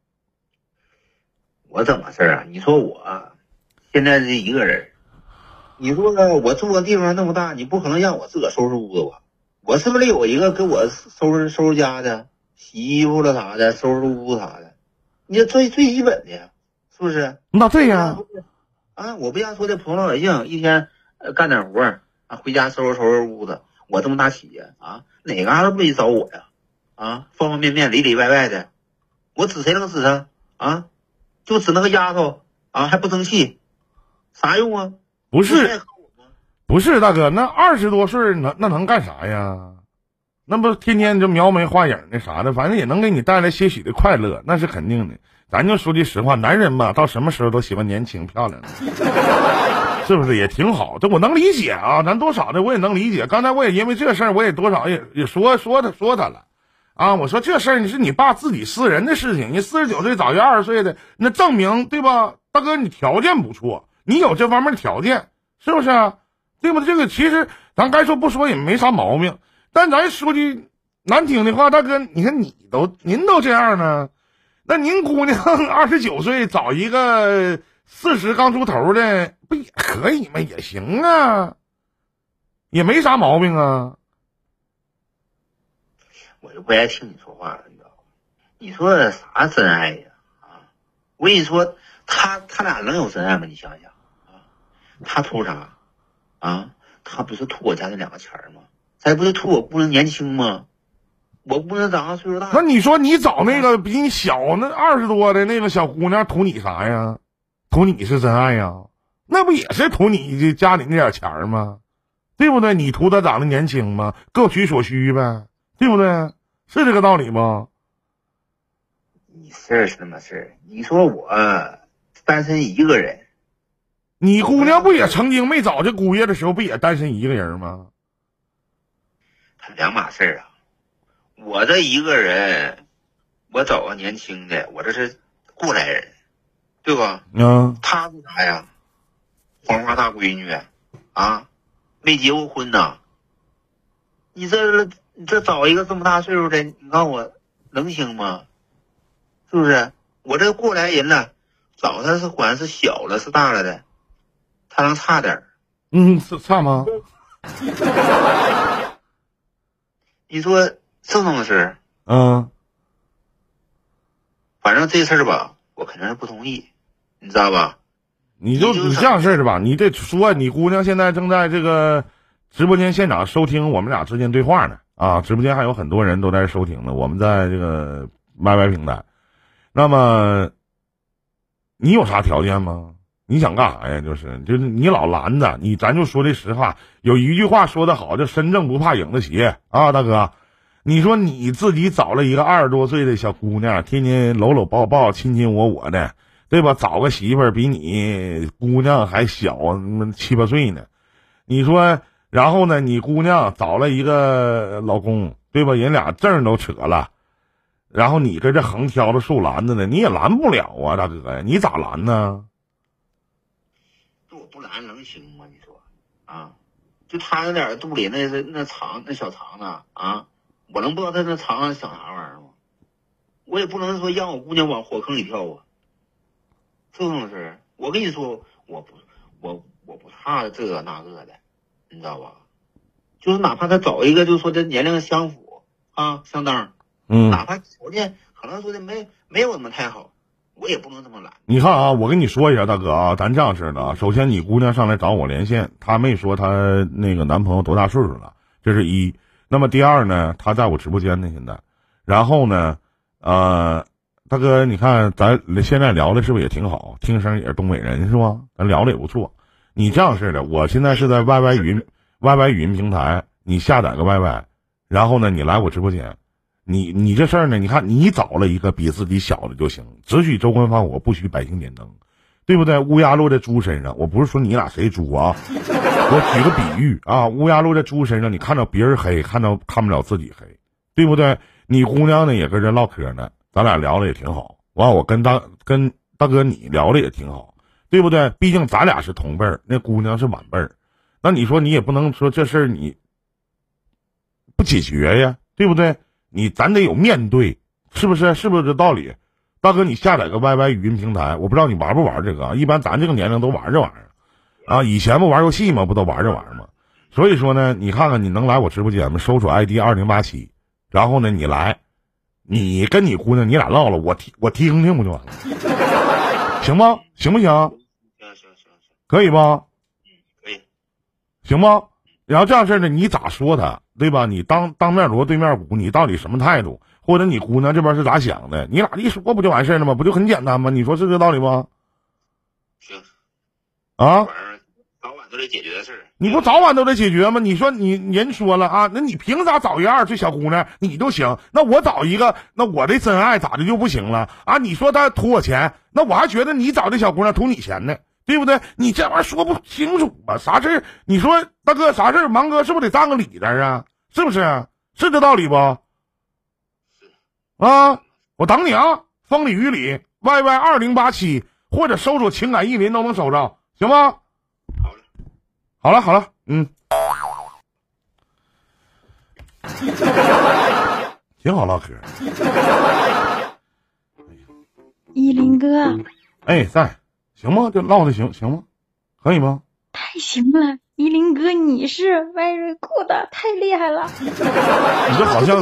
我怎么事啊？你说我现在是一个人，你说？我住的地方那么大，你不可能让我自个收拾屋子吧？我是不是得有一个给我收拾收拾家的，洗衣服了啥的，收拾屋啥的？你这最最基本的，是不是？那对呀，啊，我不像说的普通老百姓，一天呃干点活儿啊，回家收拾收拾屋子。我这么大企业啊，哪嘎达不得找我呀？啊，方方面面里里外外的，我指谁能指他啊？就指那个丫头啊，还不争气，啥用啊？不是是不是大哥，那二十多岁能那能干啥呀？那不天天就描眉画眼的啥的，反正也能给你带来些许的快乐，那是肯定的。咱就说句实话，男人嘛，到什么时候都喜欢年轻漂亮的，是不是也挺好？这我能理解啊，咱多少的我也能理解。刚才我也因为这事儿，我也多少也也说说他说他了，啊，我说这事儿你是你爸自己私人的事情，你四十九岁找一二十岁的，那证明对吧？大哥，你条件不错，你有这方面的条件，是不是啊？对不？这个其实咱该说不说也没啥毛病，但咱说句难听的话，大哥，你看你都您都这样呢，那您姑娘 二十九岁找一个四十刚出头的，不也可以吗？也行啊，也没啥毛病啊。我就不爱听你说话了，你知道吗？你说啥真爱呀？啊，我跟你说，他他俩能有真爱吗？你想想啊，他图啥？啊，他不是图我家那两个钱儿吗？咱不是图我姑娘年轻吗？我姑娘长得岁数大，那你说你找那个比你小那二十多的那个小姑娘图你啥呀？图你是真爱呀？那不也是图你家里那点钱儿吗？对不对？你图她长得年轻吗？各取所需呗，对不对？是这个道理吗？你事儿是那么事儿。你说我单身一个人，你姑娘不也曾经没找这姑爷的时候，不也单身一个人吗？他两码事儿啊。我这一个人，我找个年轻的，我这是过来人，对吧？嗯，他是啥呀？黄花大闺女，啊，没结过婚呐。你这你这找一个这么大岁数的，你看我能行吗？是不是？我这过来人了，找他是管是小了是大了的，他能差点儿？嗯，是差吗？你说是这么事儿？嗯，反正这事儿吧，我肯定是不同意，你知道吧？你就你这样式儿的吧，你得说你姑娘现在正在这个直播间现场收听我们俩之间对话呢啊，直播间还有很多人都在收听呢，我们在这个 YY 平台。那么你有啥条件吗？你想干啥呀？就是就是你老拦着你，咱就说这实话。有一句话说得好，叫“身正不怕影子斜”啊，大哥。你说你自己找了一个二十多岁的小姑娘，天天搂搂抱抱、亲亲我我的，对吧？找个媳妇比你姑娘还小七八岁呢，你说，然后呢，你姑娘找了一个老公，对吧？人俩证都扯了，然后你搁这横挑着竖拦着呢，你也拦不了啊，大哥呀，你咋拦呢？这我不拦能行吗？你说啊，就他那点儿肚里那是那肠那小肠子啊，我能不知道他那肠子想啥玩意儿吗？我也不能说让我姑娘往火坑里跳啊，是不是事儿？我跟你说，我不我我不怕这个那个的，你知道吧？就是哪怕他找一个，就是说这年龄相符啊，相当，嗯，哪怕条件可能说的没没有那么太好，我也不能这么懒。你看啊，我跟你说一下，大哥啊，咱这样式的啊。首先，你姑娘上来找我连线，她没说她那个男朋友多大岁数了，这是一。那么第二呢，她在我直播间呢，现在。然后呢，呃，大哥，你看咱现在聊的是不是也挺好？听声也是东北人是吧？咱聊的也不错。你这样式的，我现在是在 YY 语音 YY 语音平台，你下载个 YY，然后呢，你来我直播间。你你这事儿呢？你看，你找了一个比自己小的就行，只许州官放火，不许百姓点灯，对不对？乌鸦落在猪身上，我不是说你俩谁猪啊，我举个比喻啊，乌鸦落在猪身上，你看到别人黑，看到看不了自己黑，对不对？你姑娘呢也跟人唠嗑呢，咱俩聊的也挺好。完，我跟大跟大哥你聊的也挺好，对不对？毕竟咱俩是同辈儿，那姑娘是晚辈儿，那你说你也不能说这事儿你不解决呀，对不对？你咱得有面对，是不是？是不是这道理？大哥，你下载个 YY 语音平台，我不知道你玩不玩这个啊？一般咱这个年龄都玩这玩意儿啊。以前不玩游戏吗？不都玩这玩意儿吗？所以说呢，你看看你能来我直播间吗？搜索 ID 二零八七，然后呢你来，你跟你姑娘你俩唠唠，我听我听听不就完了？行吗？行不行？行行行行，可以吧？可以。行吗？然后这样事儿的，你咋说他，对吧？你当当面锣对面鼓，你到底什么态度？或者你姑娘这边是咋想的？你俩一说不就完事儿了吗？不就很简单吗？你说是这道理不？行，啊？早晚都得解决的事儿。你不早晚都得解决吗？你说你人说了啊，那你凭啥找一二岁小姑娘你就行？那我找一个，那我的真爱咋的就不行了啊？你说他图我钱，那我还觉得你找这小姑娘图你钱呢，对不对？你这玩意儿说不清楚啊，啥事儿？你说大哥啥事儿？芒哥是不是得占个理在啊？是不是？是这道理不？啊，我等你啊，风里雨里，YY 二零八七或者搜索情感意林都能搜着，行吗？好了，好了好了，嗯，挺好唠嗑。依林哥，哎，在行吗？这唠的行行吗？可以吗？太行了，依林哥你是 very good，太厉害了。你这好像，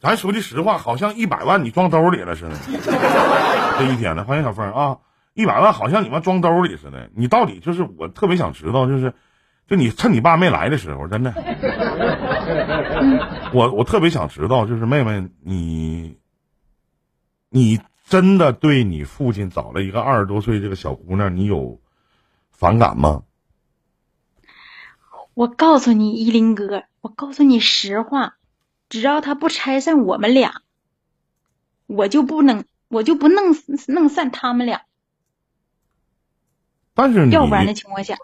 咱说句实话，好像一百万你装兜里了似的。这一天呢，欢迎小凤啊，一百万好像你妈装兜里似的。你到底就是我特别想知道，就是就你趁你爸没来的时候，真的，我我特别想知道，就是妹妹你，你真的对你父亲找了一个二十多岁这个小姑娘，你有反感吗？我告诉你，依林哥，我告诉你实话，只要他不拆散我们俩，我就不能，我就不弄弄散他们俩。但是你要不然的情况下，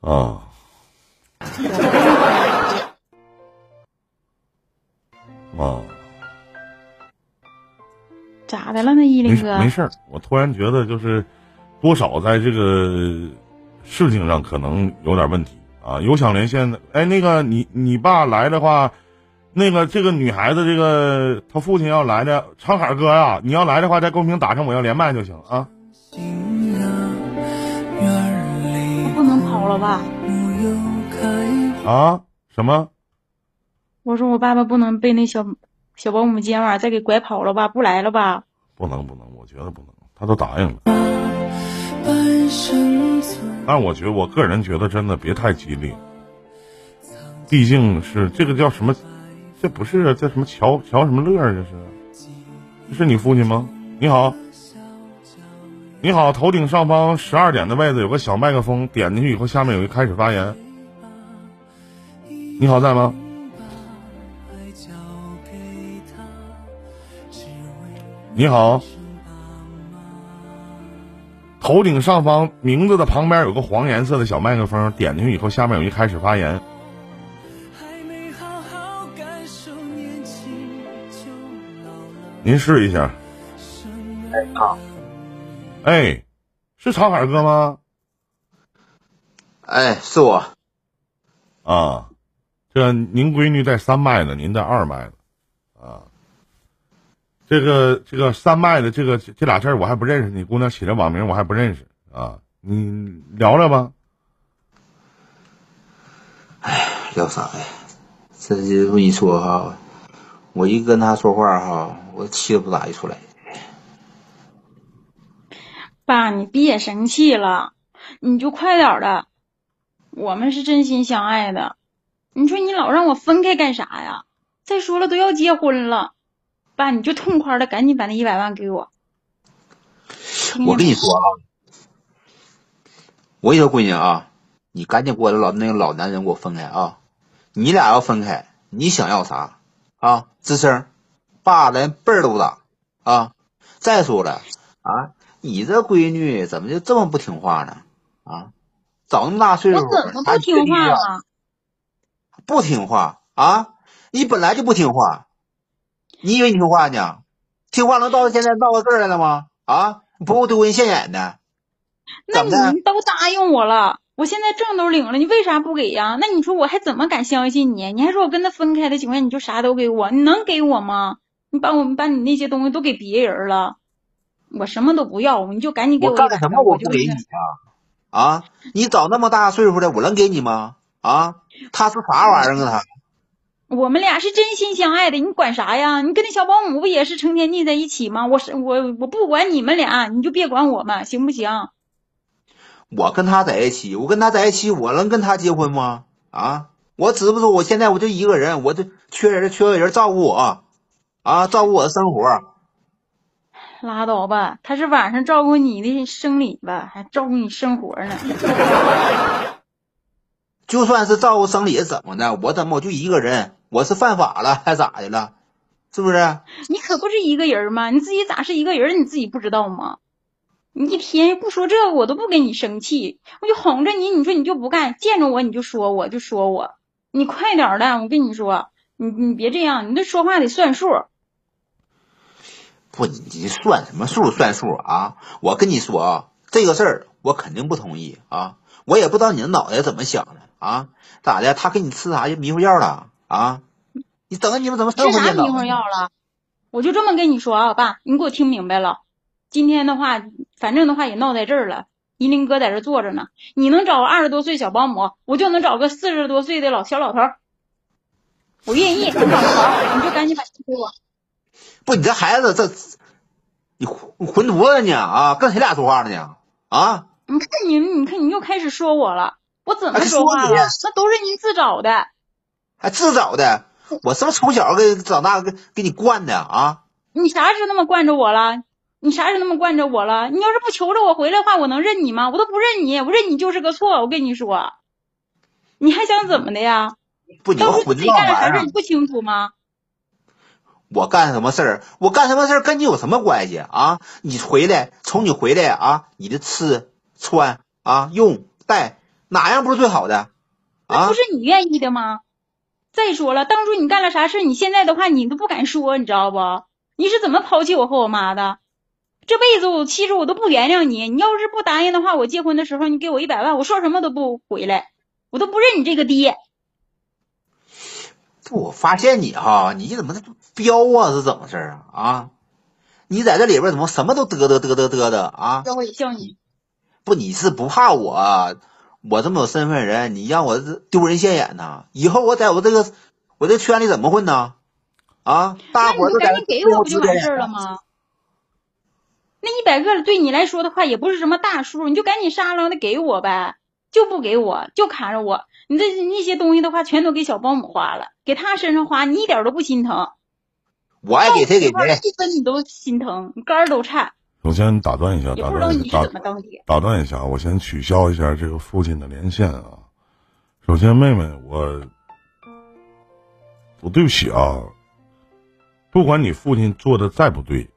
啊。啊，咋的了呢？依没林哥，没事儿，我突然觉得就是多少在这个事情上可能有点问题啊。有想连线的，哎，那个你你爸来的话，那个这个女孩子这个她父亲要来的，长海哥呀、你要来的话，在公屏打上我要连麦就行啊。我不能跑了吧？啊？什么？我说我爸爸不能被那小小保姆今天晚上再给拐跑了吧？不来了吧？不能不能，我觉得不能，他都答应了。但我觉得我个人觉得真的别太激烈，毕竟是这个叫什么？这不是啊，叫什么乔乔什么乐儿？这是？这是你父亲吗？你好，你好，头顶上方十二点的位置有个小麦克风，点进去以后下面有一开始发言。你好，在吗？你好，头顶上方名字的旁边有个黄颜色的小麦克风，点进去以后下面有一开始发言。您试一下。哎好，哎，是长海哥吗？哎，是我，啊，这您闺女在三麦呢，您在二麦的，啊，这个这个三麦的这个这俩字儿我还不认识，你姑娘起的网名我还不认识啊，你聊聊吧。哎聊啥呀？这就跟你说哈，我一跟他说话哈，我气都不打一处来。爸，你别生气了，你就快点儿的。我们是真心相爱的，你说你老让我分开干啥呀？再说了都要结婚了，爸，你就痛快的赶紧把那一百万给我。我跟你说啊，我跟你说闺女啊，你赶紧给我老那个老男人给我分开啊！你俩要分开，你想要啥啊？吱声，爸连辈儿都不打啊！再说了啊，你这闺女怎么就这么不听话呢？啊，长那么大岁数，我怎么还不听话了？不听话啊？你本来就不听话，你以为你听话呢？听话能到现在闹到这儿来了吗？啊，不够丢人现眼的。那你都答应我了，我现在证都领了，你为啥不给呀？那你说我还怎么敢相信你？你还说我跟他分开的情况下你就啥都给我，你能给我吗？你把我们把你那些东西都给别人了，我什么都不要，你就赶紧给我一百个，干什么我不给你啊？啊，你长那么大岁数的，我能给你吗？啊，他是啥玩意儿啊？我们俩是真心相爱的，你管啥呀？你跟那小保姆不也是成天腻在一起吗？我是我我不管你们俩，你就别管我们，行不行？我跟他在一起，我跟他在一起，我能跟他结婚吗？啊，我只不过我现在我就一个人，我就缺人，缺个人照顾我，啊，照顾我的生活。拉倒吧，他是晚上照顾你的生理吧，还照顾你生活呢。就算是照顾生理怎么的，我怎么我就一个人，我是犯法了还咋的了？是不是？你可不是一个人吗？你自己咋是一个人？你自己不知道吗？你一天不说这个，我都不跟你生气，我就哄着你，你说你就不干，见着我你就说我就说我，你快点的，我跟你说，你你别这样，你这说话得算数。不，你你算什么数算数啊？我跟你说啊，这个事儿我肯定不同意啊！我也不知道你的脑袋怎么想的啊？咋的？他给你吃啥迷糊药了啊？你整个你们怎么生吃啥活电脑？迷魂药了？我就这么跟你说啊，爸，你给我听明白了。今天的话，反正的话也闹在这儿了。依林哥在这坐着呢，你能找个二十多岁小保姆，我就能找个四十多岁的老小老头。我愿意，你就赶紧把钱给我。不，你这孩子这，你混混犊子呢啊？跟谁俩说话呢？啊？你看你，你看你又开始说我了，我怎么哎说话了？那都是您自找的。还自找的？我是不是从小给长大给给你惯的啊？你啥时候那么惯着我了？你啥时候那么惯着我了？你要是不求着我回来的话，我能认你吗？我都不认你，我认你就是个错。我跟你说，你还想怎么的呀？不，你个当初混账自己干了啥玩意儿！事你不清楚吗？我干什么事儿？我干什么事儿跟你有什么关系啊？你回来，从你回来啊，你的吃穿啊用带哪样不是最好的啊不？是你愿意的吗？再说了，当初你干了啥事，你现在的话你都不敢说，你知道不？你是怎么抛弃我和我妈的？这辈子我其实我都不原谅你。你要是不答应的话，我结婚的时候你给我一百万，我说什么都不回来，我都不认你这个爹。不，我发现你哈，你怎么这彪啊？是怎么回事啊？啊，你在这里边怎么什么都嘚嘚嘚嘚嘚的啊？这我也笑你。不，你是不怕我？我这么有身份人，你让我丢人现眼呐？以后我在我这个我这圈里怎么混呢？啊，大伙儿都在赶紧给我不就完事儿了吗？那一百个对你来说的话也不是什么大数，你就赶紧沙楞的给我呗，就不给我，就卡着我。你这那些东西的话，全都给小保姆花了，给他身上花，你一点都不心疼。我爱给谁给谁。一分你都心疼，你肝儿都颤，首先打断一下，打断一下，打。打断一下，我先取消一下这个父亲的连线啊。首先，妹妹，我我对不起啊，不管你父亲做的再不对，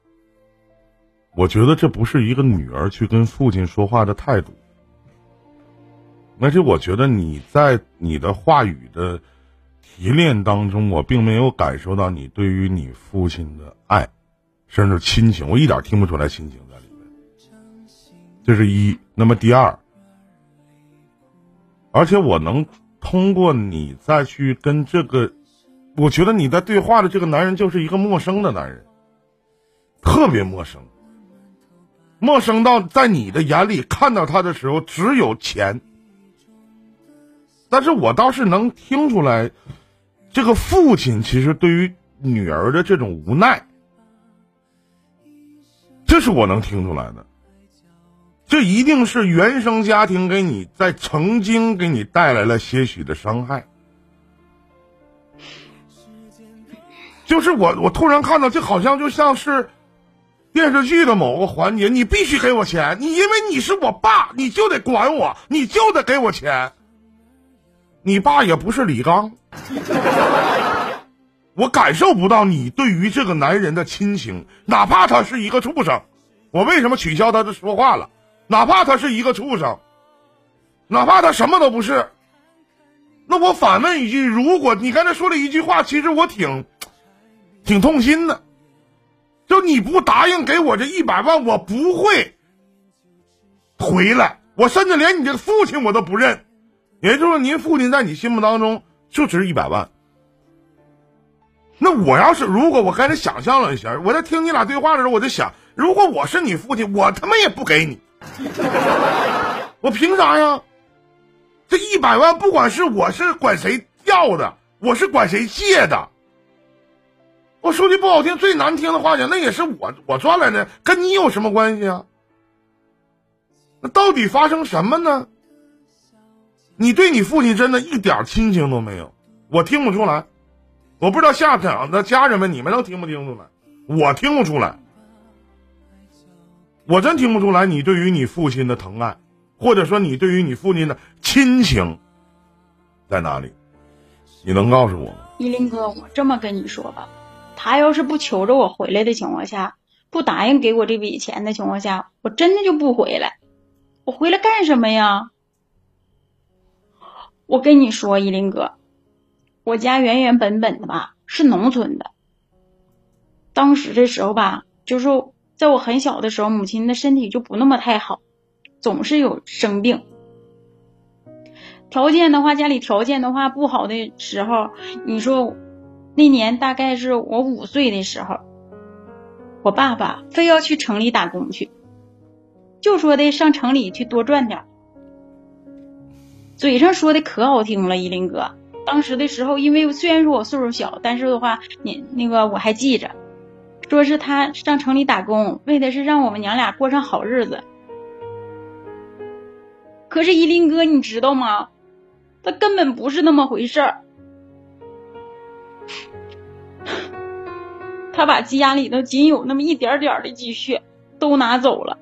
我觉得这不是一个女儿去跟父亲说话的态度。而且，我觉得你在你的话语的提炼当中，我并没有感受到你对于你父亲的爱，甚至亲情，我一点听不出来亲情在里面。这是一。那么第二，而且我能通过你再去跟这个，我觉得你在对话的这个男人就是一个陌生的男人，特别陌生，陌生到在你的眼里看到他的时候只有钱。但是我倒是能听出来，这个父亲其实对于女儿的这种无奈，这是我能听出来的。这一定是原生家庭给你在曾经给你带来了些许的伤害。就是我，我突然看到，这好像就像是电视剧的某个环节，你必须给我钱，你因为你是我爸，你就得管我，你就得给我钱。你爸也不是李刚，我感受不到你对于这个男人的亲情，哪怕他是一个畜生。我为什么取消他的说话了？哪怕他是一个畜生，哪怕他什么都不是，那我反问一句，如果你刚才说了一句话，其实我挺挺痛心的，就你不答应给我这一百万，我不会回来，我甚至连你这个父亲我都不认，也就是，您父亲在你心目当中就值一百万。那我要是如果我刚才想象了一下，我在听你俩对话的时候，我就想，如果我是你父亲，我他妈也不给你，我凭啥呀？这一百万，不管是我是管谁要的，我是管谁借的。我说句不好听、最难听的话讲，那也是我我赚来的，跟你有什么关系啊？那到底发生什么呢？你对你父亲真的一点亲情都没有，我听不出来。我不知道下场的家人们，你们能听不听出来？我听不出来，我真听不出来。你对于你父亲的疼爱，或者说你对于你父亲的亲情，在哪里？你能告诉我吗？依林哥，我这么跟你说吧，他要是不求着我回来的情况下，不答应给我这笔钱的情况下，我真的就不回来。我回来干什么呀？我跟你说，依林哥。我家原原本本的吧是农村的，当时的时候吧，就是在我很小的时候，母亲的身体就不那么太好，总是有生病。条件的话，家里条件的话不好的时候，你说那年大概是我五岁的时候，我爸爸非要去城里打工去，就说的上城里去多赚点，嘴上说的可好听了，依林哥。当时的时候，因为虽然说我岁数小，但是的话，你那个我还记着，说是他上城里打工，为的是让我们娘俩过上好日子。可是依林哥，你知道吗？他根本不是那么回事儿，他把家里头仅有那么一点点的积蓄都拿走了，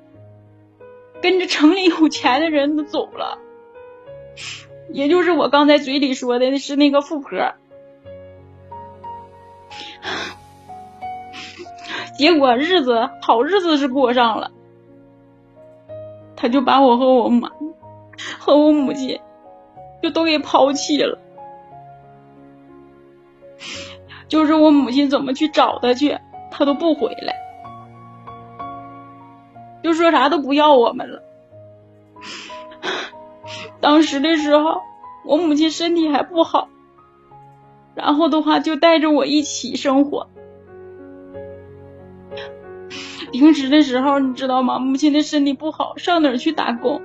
跟着城里有钱的人都走了。也就是我刚才嘴里说的，是那个富婆。结果日子好日子是过上了，他就把我和我妈和我母亲就都给抛弃了。就是我母亲怎么去找他去，他都不回来，就说啥都不要我们了。当时的时候，我母亲身体还不好，然后的话就带着我一起生活。平时的时候，你知道吗？母亲的身体不好，上哪儿去打工，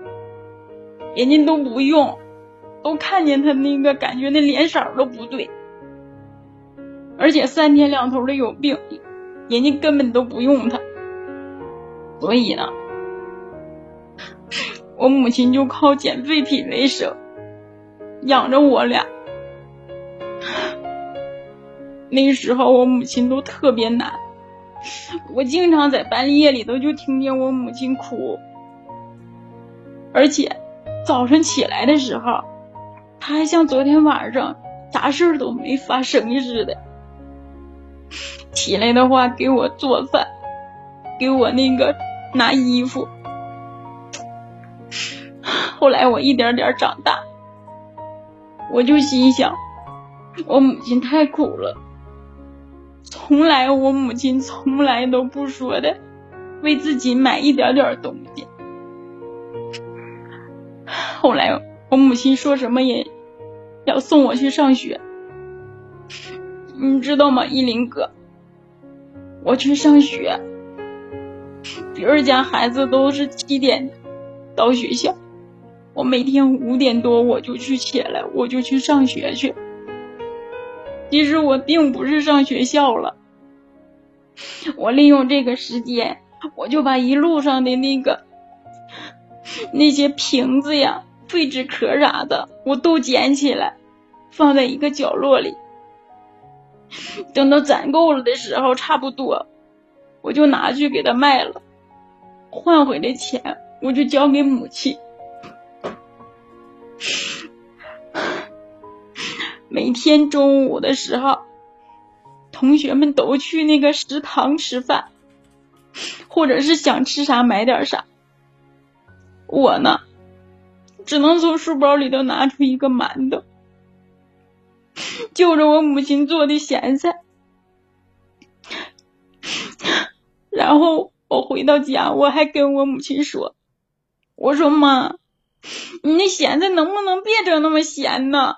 人家都不用，都看见他那个感觉那脸色都不对，而且三天两头的有病，人家根本都不用他，所以呢。我母亲就靠捡废品为生，养着我俩。那时候我母亲都特别难，我经常在半夜里头就听见我母亲哭，而且早上起来的时候，她还像昨天晚上啥事都没发生似的。起来的话给我做饭，给我那个拿衣服。后来我一点点长大，我就心想，我母亲太苦了。从来我母亲从来都不说的，为自己买一点点东西。后来我母亲说什么也要送我去上学，你知道吗，依林哥？我去上学，别人家孩子都是七点到学校。我每天五点多我就去起来，我就去上学去。其实我并不是上学校了，我利用这个时间，我就把一路上的那个那些瓶子呀、废纸壳啥的，我都捡起来，放在一个角落里。等到攒够了的时候，差不多，我就拿去给他卖了，换回来钱我就交给母亲。每天中午的时候，同学们都去那个食堂吃饭，或者是想吃啥买点啥。我呢，只能从书包里头拿出一个馒头，就着我母亲做的咸菜。然后我回到家，我还跟我母亲说：“我说妈，你那咸菜能不能别整那么咸呢？”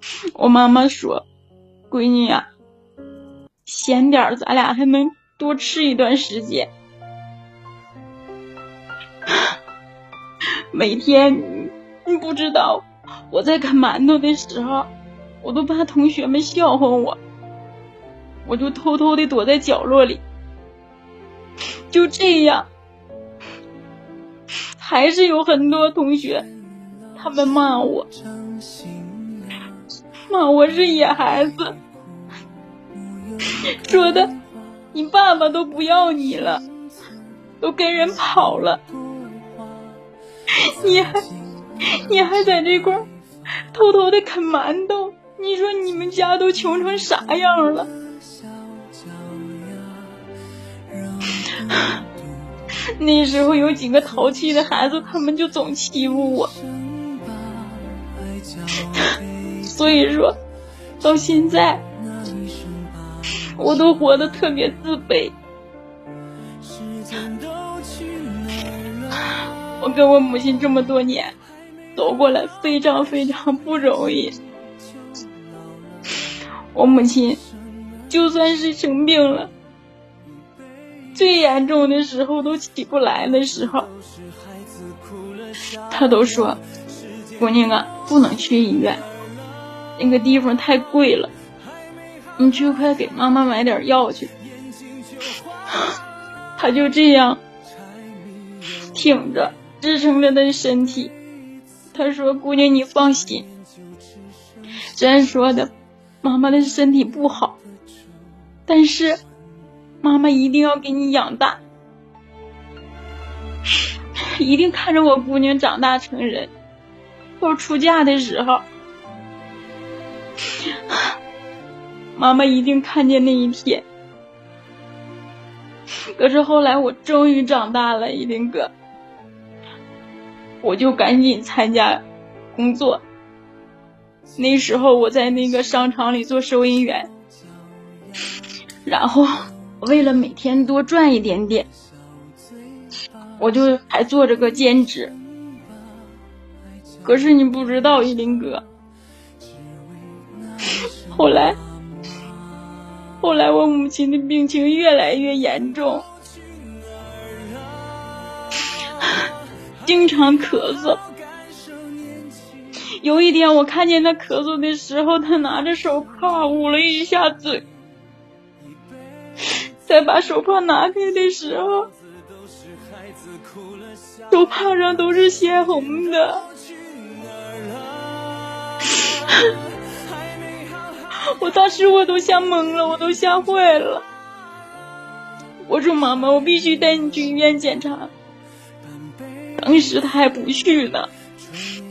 我妈妈说：“闺女呀，咸点儿，咱俩还能多吃一段时间。每天你不知道，我在啃馒头的时候，我都怕同学们笑话我，我就偷偷的躲在角落里。就这样，还是有很多同学，他们骂我。”骂我是野孩子，说的你爸爸都不要你了，都跟人跑了，你还你还在这块偷偷的啃馒头，你说你们家都穷成啥样了？那时候有几个淘气的孩子，他们就总欺负我。所以说，到现在，我都活得特别自卑。我跟我母亲这么多年走过来，非常非常不容易。我母亲就算是生病了，最严重的时候都起不来的时候，她都说：“姑娘啊，不能去医院。”那个地方太贵了，你去快给妈妈买点药去。他就这样挺着，支撑着他的身体。他说：“姑娘，你放心，虽然说的妈妈的身体不好，但是妈妈一定要给你养大，一定看着我姑娘长大成人，到出嫁的时候。”妈妈一定看见那一天。可是后来我终于长大了，一林哥，我就赶紧参加工作。那时候我在那个商场里做收银员，然后为了每天多赚一点点，我就还做着个兼职。可是你不知道，一林哥。后来，后来我母亲的病情越来越严重，经常咳嗽。有一天，我看见他咳嗽的时候，他拿着手帕捂了一下嘴，在把手帕拿开的时候，手帕上都是鲜红的。我当时我都吓懵了，我都吓坏了。我说妈妈，我必须带你去医院检查。当时他还不去呢，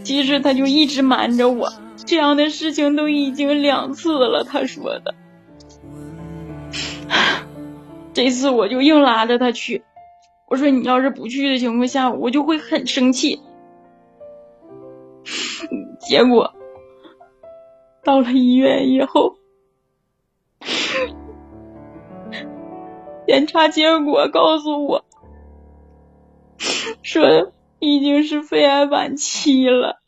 其实他就一直瞒着我。这样的事情都已经两次了，他说的。这次我就硬拉着他去。我说你要是不去的情况下，我就会很生气。结果。到了医院以后，检查结果告诉我，说已经是肺癌晚期了。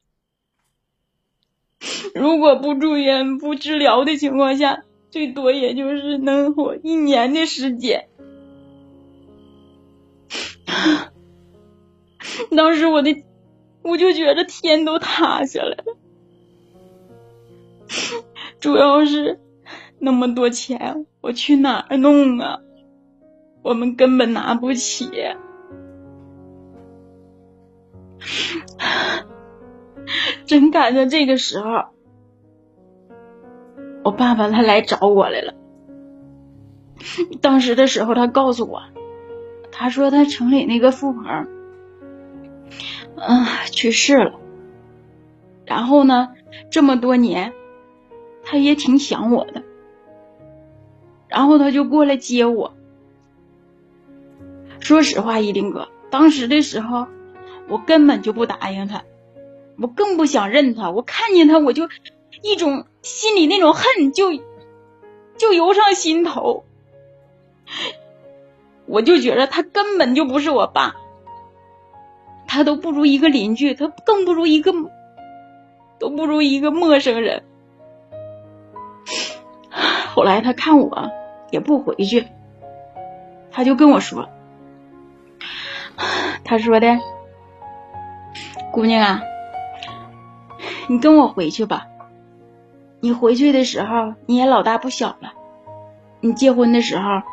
如果不住院、不治疗的情况下，最多也就是能活一年的时间。当时我的，我就觉得天都塌下来了。主要是那么多钱，我去哪儿弄啊？我们根本拿不起。真赶上这个时候，我爸爸他来找我来了。当时的时候，他告诉我，他说他城里那个富婆，嗯，去世了。然后呢，这么多年。他也挺想我的，然后他就过来接我。说实话，一丁哥，当时的时候，我根本就不答应他，我更不想认他。我看见他，我就一种心里那种恨就就游上心头，我就觉得他根本就不是我爸，他都不如一个邻居，他更不如一个都不如一个陌生人。后来他看我也不回去，他就跟我说，他说的，姑娘啊，你跟我回去吧。你回去的时候你也老大不小了，你结婚的时候，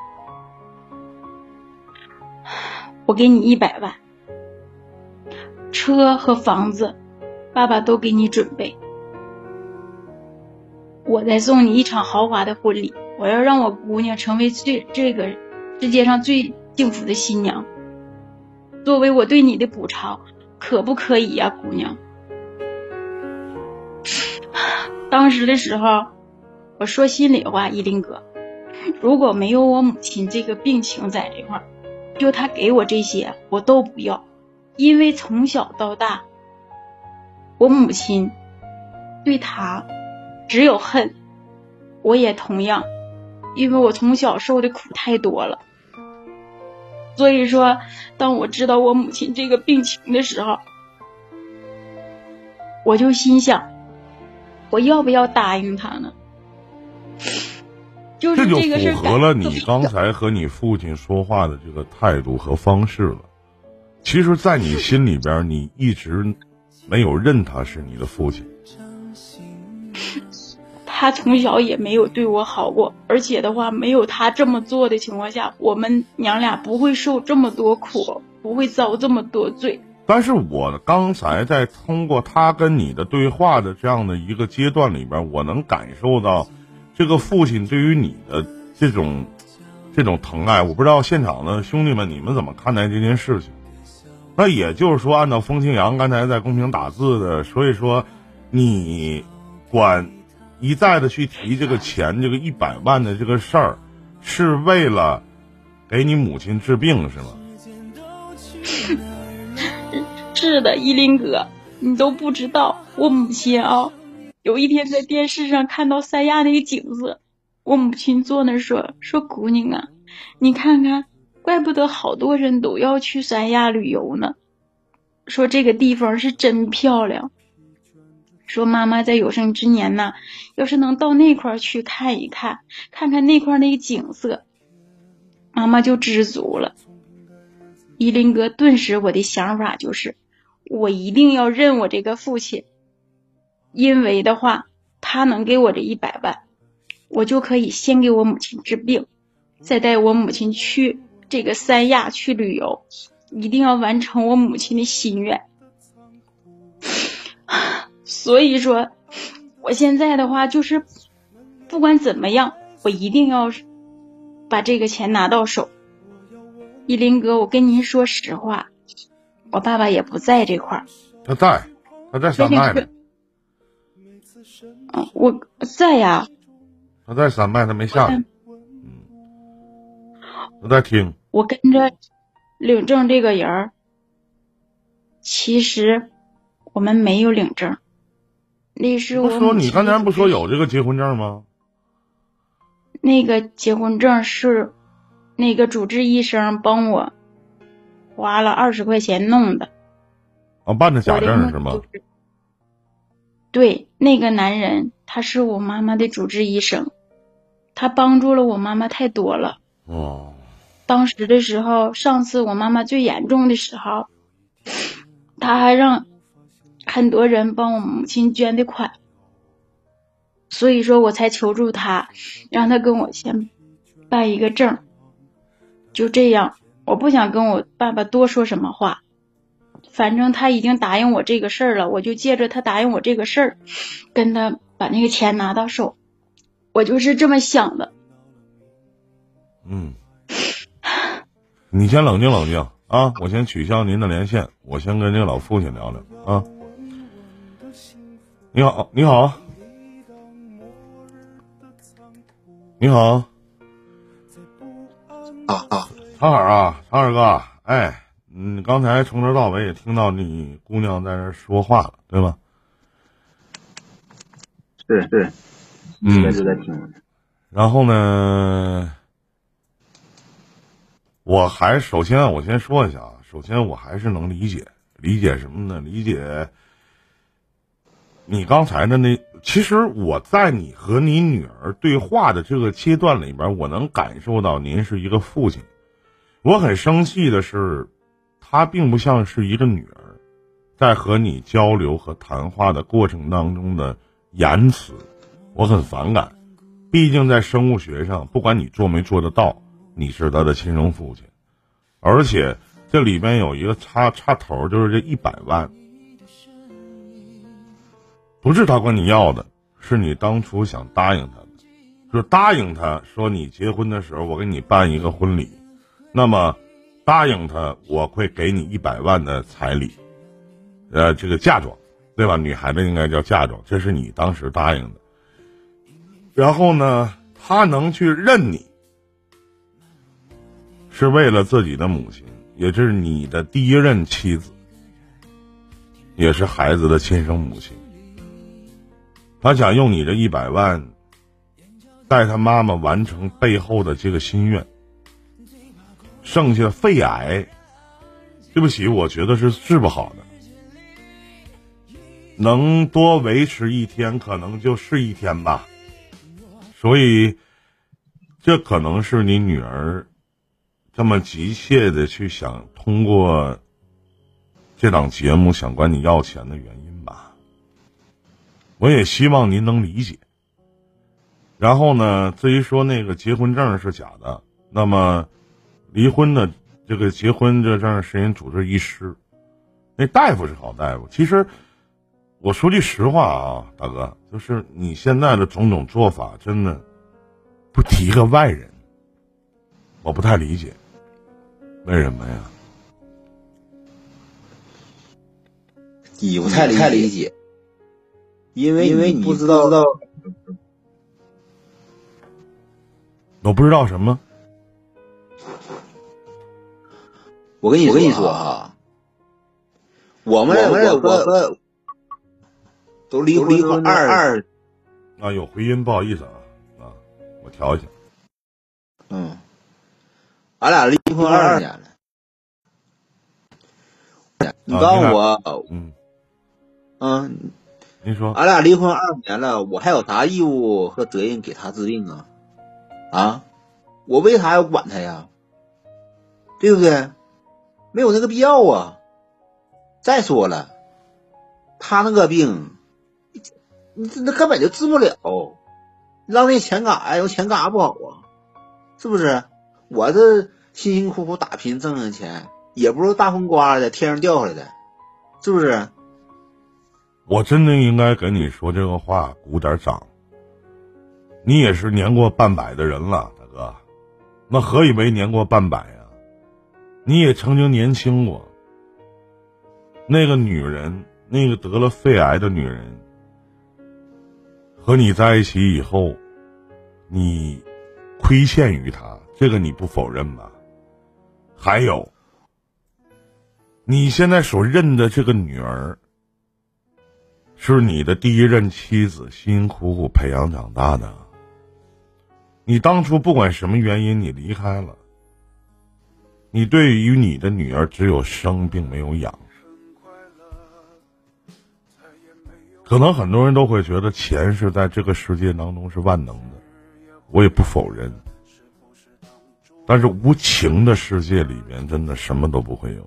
我给你一百万，车和房子，爸爸都给你准备。我再送你一场豪华的婚礼，我要让我姑娘成为最这个世界上最幸福的新娘。作为我对你的补偿，可不可以呀，姑娘？当时的时候，我说心里话，依林哥，如果没有我母亲这个病情在这块儿，就他给我这些，我都不要，因为从小到大，我母亲对他。只有恨，我也同样，因为我从小受的苦太多了，所以说，当我知道我母亲这个病情的时候，我就心想，我要不要答应他呢？就是这就符合了你刚才和你父亲说话的这个态度和方式了。其实，在你心里边，你一直没有认他是你的父亲。他从小也没有对我好过，而且的话，没有他这么做的情况下，我们娘俩不会受这么多苦，不会遭这么多罪。但是我刚才在通过他跟你的对话的这样的一个阶段里边，我能感受到这个父亲对于你的这种这种疼爱。我不知道现场的兄弟们你们怎么看待这件事情？那也就是说，按照风清扬刚才在公屏打字的，所以说你管。一再的去提这个钱，这个一百万的这个事儿，是为了给你母亲治病是吗？是的，依林哥，你都不知道，我母亲啊，有一天在电视上看到三亚那个景色，我母亲坐那说说姑娘啊，你看看，怪不得好多人都要去三亚旅游呢，说这个地方是真漂亮。说妈妈在有生之年呢，要是能到那块去看一看，看看那块那个景色，妈妈就知足了。依林哥，顿时我的想法就是，我一定要认我这个父亲，因为的话，他能给我这一百万，我就可以先给我母亲治病，再带我母亲去这个三亚去旅游，一定要完成我母亲的心愿。所以说，我现在的话就是，不管怎么样，我一定要把这个钱拿到手。依林哥，我跟您说实话，我爸爸也不在这块儿。他在，他在山脉呢。嗯，我在呀。他在山脉，他没下来。嗯，我在听。我跟着领证这个人儿，其实我们没有领证。那是我。不说你刚才不说有这个结婚证吗？那个结婚证是那个主治医生帮我花了二十块钱弄的。啊，办的假证是吗？对，那个男人他是我妈妈的主治医生，他帮助了我妈妈太多了。哦。当时的时候，上次我妈妈最严重的时候，他还让。很多人帮我母亲捐的款，所以说我才求助他，让他跟我先办一个证。就这样，我不想跟我爸爸多说什么话，反正他已经答应我这个事儿了，我就借着他答应我这个事儿，跟他把那个钱拿到手。我就是这么想的。嗯，你先冷静冷静啊！我先取消您的连线，我先跟这个老父亲聊聊啊。你好，你好，你好，啊啊，长海啊，长海哥，哎，你，刚才从头到尾也听到你姑娘在那说话了，对吗？是是，嗯一直在听。然后呢，我还首先我先说一下啊，首先我还是能理解，理解什么呢？理解你刚才的那，其实我在你和你女儿对话的这个阶段里边，我能感受到您是一个父亲。我很生气的是，她并不像是一个女儿，在和你交流和谈话的过程当中的言辞，我很反感。毕竟在生物学上，不管你做没做得到，你是他的亲生父亲，而且这里边有一个插插头，就是这一百万，不是他管你要的，是你当初想答应他的，就答应他说你结婚的时候我给你办一个婚礼，那么答应他我会给你一百万的彩礼，呃，这个嫁妆，对吧？女孩子应该叫嫁妆，这是你当时答应的。然后呢，他能去认你，是为了自己的母亲，也就是你的第一任妻子，也是孩子的亲生母亲。他想用你这一百万，带他妈妈完成背后的这个心愿。剩下肺癌，对不起，我觉得是治不好的，能多维持一天，可能就是一天吧。所以，这可能是你女儿这么急切的去想通过这档节目想管你要钱的原因吧。我也希望您能理解。然后呢，至于说那个结婚证是假的，那么离婚的这个结婚这段时间主治医师，那大夫是好大夫。其实。我说句实话啊，大哥，就是你现在的种种做法，真的不提个外人，我不太理解，为什么呀？你不太太理解，因为因为你不知道我不知道什么，我跟你我跟你说哈，我们我们我和我和都离婚离婚二二啊，有回音，不好意思啊，啊，我调一下。嗯，俺俩离婚二十年了。你啊告诉我，嗯，嗯，您说，俺俩离婚二十年了，我还有啥义务和责任给他治病啊？啊，我为啥要管他呀？对不对？没有那个必要啊。再说了，他那个病，你这那根本就治不了，浪费钱干啥呀？用钱干啥不好啊？是不是？我这辛辛苦苦打拼挣的钱，也不是大风刮的，天上掉下来的，是不是？我真的应该跟你说这个话，鼓点掌。你也是年过半百的人了，大哥，那何以为年过半百？你也曾经年轻过。那个女人，那个得了肺癌的女人，和你在一起以后，你亏欠于她，这个你不否认吧？还有，你现在所认的这个女儿，是你的第一任妻子辛辛苦苦培养长大的。你当初不管什么原因，你离开了，你对于你的女儿只有生并没有养。可能很多人都会觉得钱是在这个世界当中是万能的，我也不否认。但是无情的世界里面，真的什么都不会有。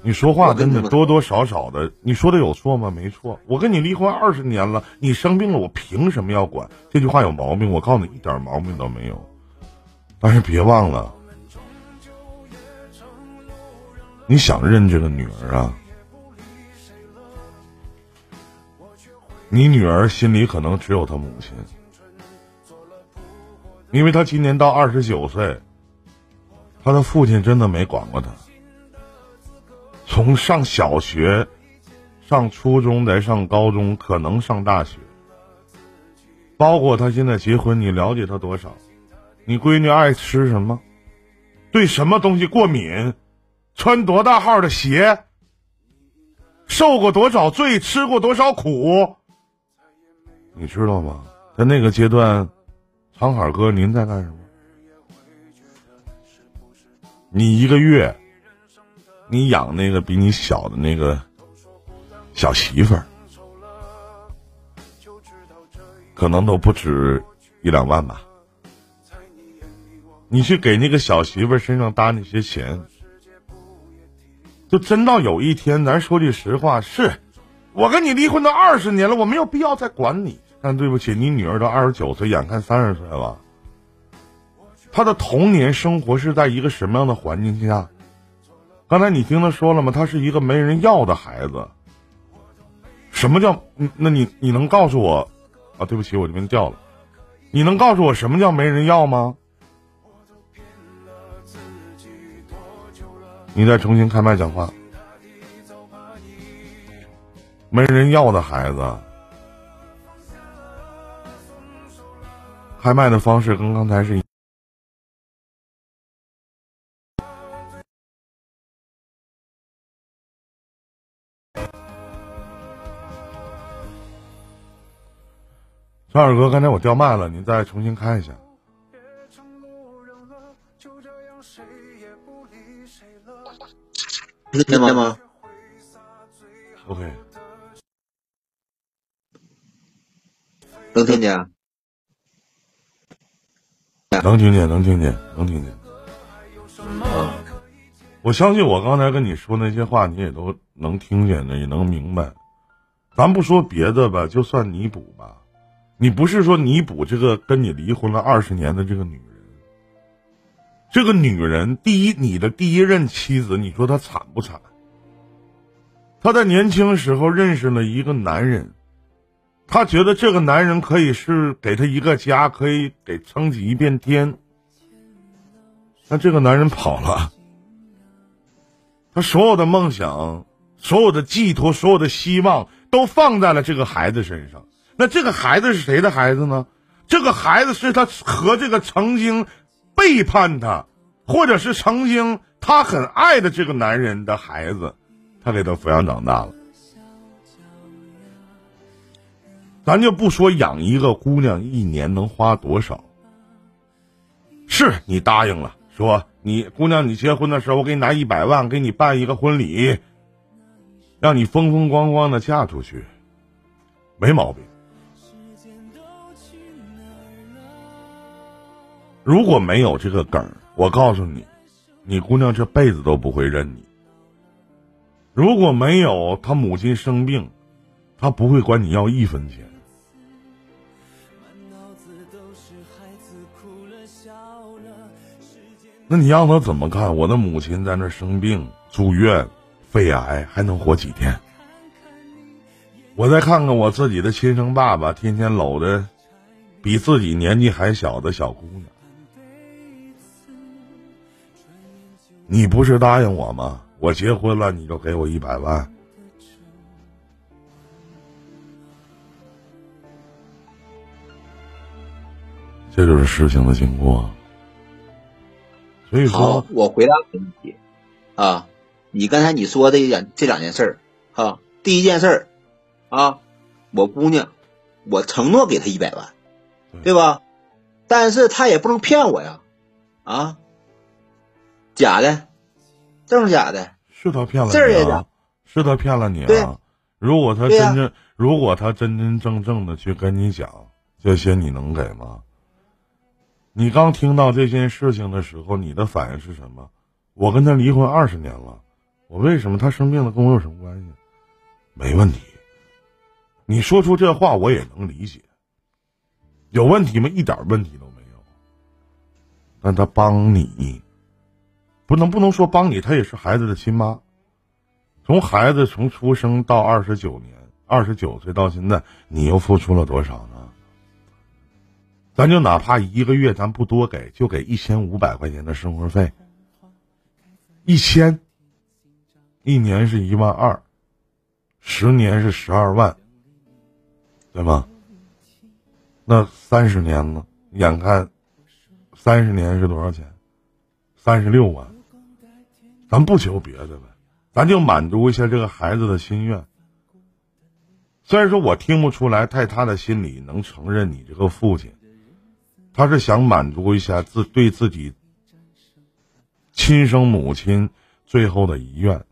你说话真的多多少少的，你说的有错吗？没错，我跟你离婚二十年了，你生病了，我凭什么要管？这句话有毛病，我告诉你一点毛病都没有。但是别忘了，你想认这个女儿啊，你女儿心里可能只有她母亲，因为她今年到二十九岁，她的父亲真的没管过她。从上小学、上初中再上高中，可能上大学，包括他现在结婚，你了解他多少？你闺女爱吃什么？对什么东西过敏？穿多大号的鞋？受过多少罪，吃过多少苦，你知道吗？在那个阶段，长海哥，您在干什么？你一个月，你养那个比你小的那个小媳妇儿，可能都不止一两万吧。你去给那个小媳妇儿身上搭那些钱，就真到有一天，咱说句实话，是我跟你离婚都二十年了，我没有必要再管你。但对不起，你女儿都二十九岁，眼看三十岁了，她的童年生活是在一个什么样的环境下？刚才你听他说了吗？他是一个没人要的孩子。什么叫？那你你能告诉我？啊，对不起，我这边掉了。你能告诉我什么叫没人要吗？你再重新开麦讲话。没人要的孩子。开麦的方式跟刚才是一。小二哥，刚才我掉麦了，你再重新开一下。能听见吗？OK。能听见？能听见，能听见，能听见。我相信我刚才跟你说那些话，你也都能听见的，也能明白。咱不说别的吧，就算弥补吧。你不是说弥补这个跟你离婚了二十年的这个女人？这个女人，第一，你的第一任妻子，你说她惨不惨？她在年轻时候认识了一个男人。她觉得这个男人可以是给她一个家，可以给撑起一片天。那这个男人跑了，他所有的梦想、所有的寄托、所有的希望都放在了这个孩子身上。那这个孩子是谁的孩子呢？这个孩子是他和这个曾经背叛他，或者是曾经他很爱的这个男人的孩子，他给他抚养长大了。咱就不说养一个姑娘一年能花多少，是你答应了，说你姑娘你结婚的时候我给你拿一百万给你办一个婚礼，让你风风光光的嫁出去，没毛病。如果没有这个梗儿，我告诉你，你姑娘这辈子都不会认你。如果没有她母亲生病，她不会管你要一分钱。那你让他怎么看？我的母亲在那生病住院，肺癌还能活几天？我再看看我自己的亲生爸爸，天天搂着比自己年纪还小的小姑娘。你不是答应我吗？我结婚了，你就给我一百万。这就是事情的经过。所以说，我回答问题啊，你刚才你说的两这两件事儿啊，第一件事儿啊，我姑娘，我承诺给她一百万，对吧？但是她也不能骗我呀，啊，假的，都是假的？是他骗了你啊？是他骗了你啊？如果他真正，如果他真真正正的去跟你讲这些，你能给吗？你刚听到这件事情的时候，你的反应是什么？我跟他离婚二十年了，我为什么他生病了跟我有什么关系？没问题。你说出这话我也能理解。有问题吗？一点问题都没有。但他帮你，不能不能说帮你，她也是孩子的亲妈。从孩子从出生到二十九年，二十九岁到现在，你又付出了多少呢？咱就哪怕一个月咱不多给，就给一千五百块钱的生活费，一千，一年是一万二，十年是十二万，对吗？那三十年呢？眼看三十年是多少钱？三十六万。咱不求别的呗，咱就满足一下这个孩子的心愿。虽然说我听不出来，在他的心里能承认你这个父亲，他是想满足一下自对自己亲生母亲最后的遗愿。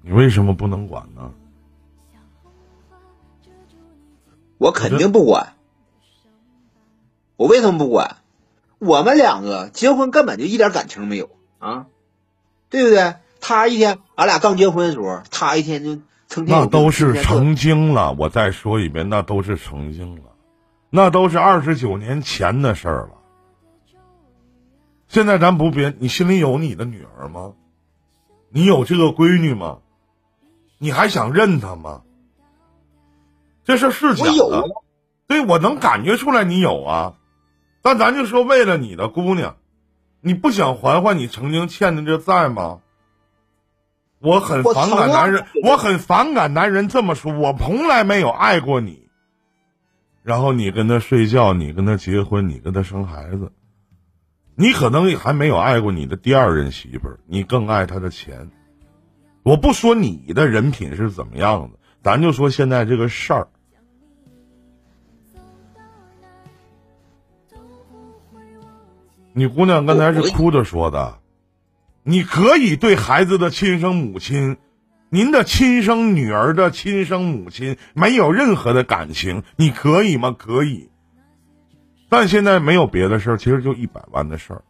你为什么不能管呢？我肯定不管。我为什么不管？我们两个结婚根本就一点感情没有啊，对不对？他一天，俺俩刚结婚的时候，他一天就成天那都是成成精了。我再说一遍，那都是成精了，那都是二十九年前的事儿了。现在咱不别，你心里有你的女儿吗？你有这个闺女吗？你还想认她吗？这事是假的，对我能感觉出来你有啊。但咱就说，为了你的姑娘，你不想还还你曾经欠的这债吗？我很反感男人，我很反感男人这么说。我从来没有爱过你，然后你跟他睡觉，你跟他结婚，你跟他生孩子，你可能还没有爱过你的第二任媳妇儿，你更爱他的钱。我不说你的人品是怎么样的，咱就说现在这个事儿。你姑娘刚才是哭着说的，你可以对孩子的亲生母亲，您的亲生女儿的亲生母亲没有任何的感情，你可以吗？可以。但现在没有别的事儿，其实就一百万的事儿，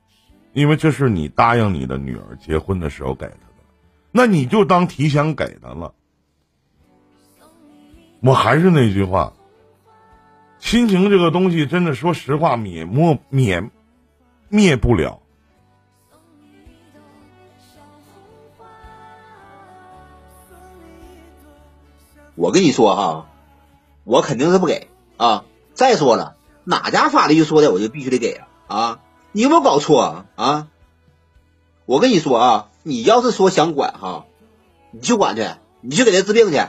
因为这是你答应你的女儿结婚的时候给她的，那你就当提前给她了。我还是那句话，亲情这个东西，真的说实话，灭没灭灭不了。我跟你说哈，我肯定是不给啊。再说了，哪家法律说的我就必须得给啊啊！你有没有搞错啊啊？我跟你说啊，你要是说想管哈，你去管去，你去给他治病去。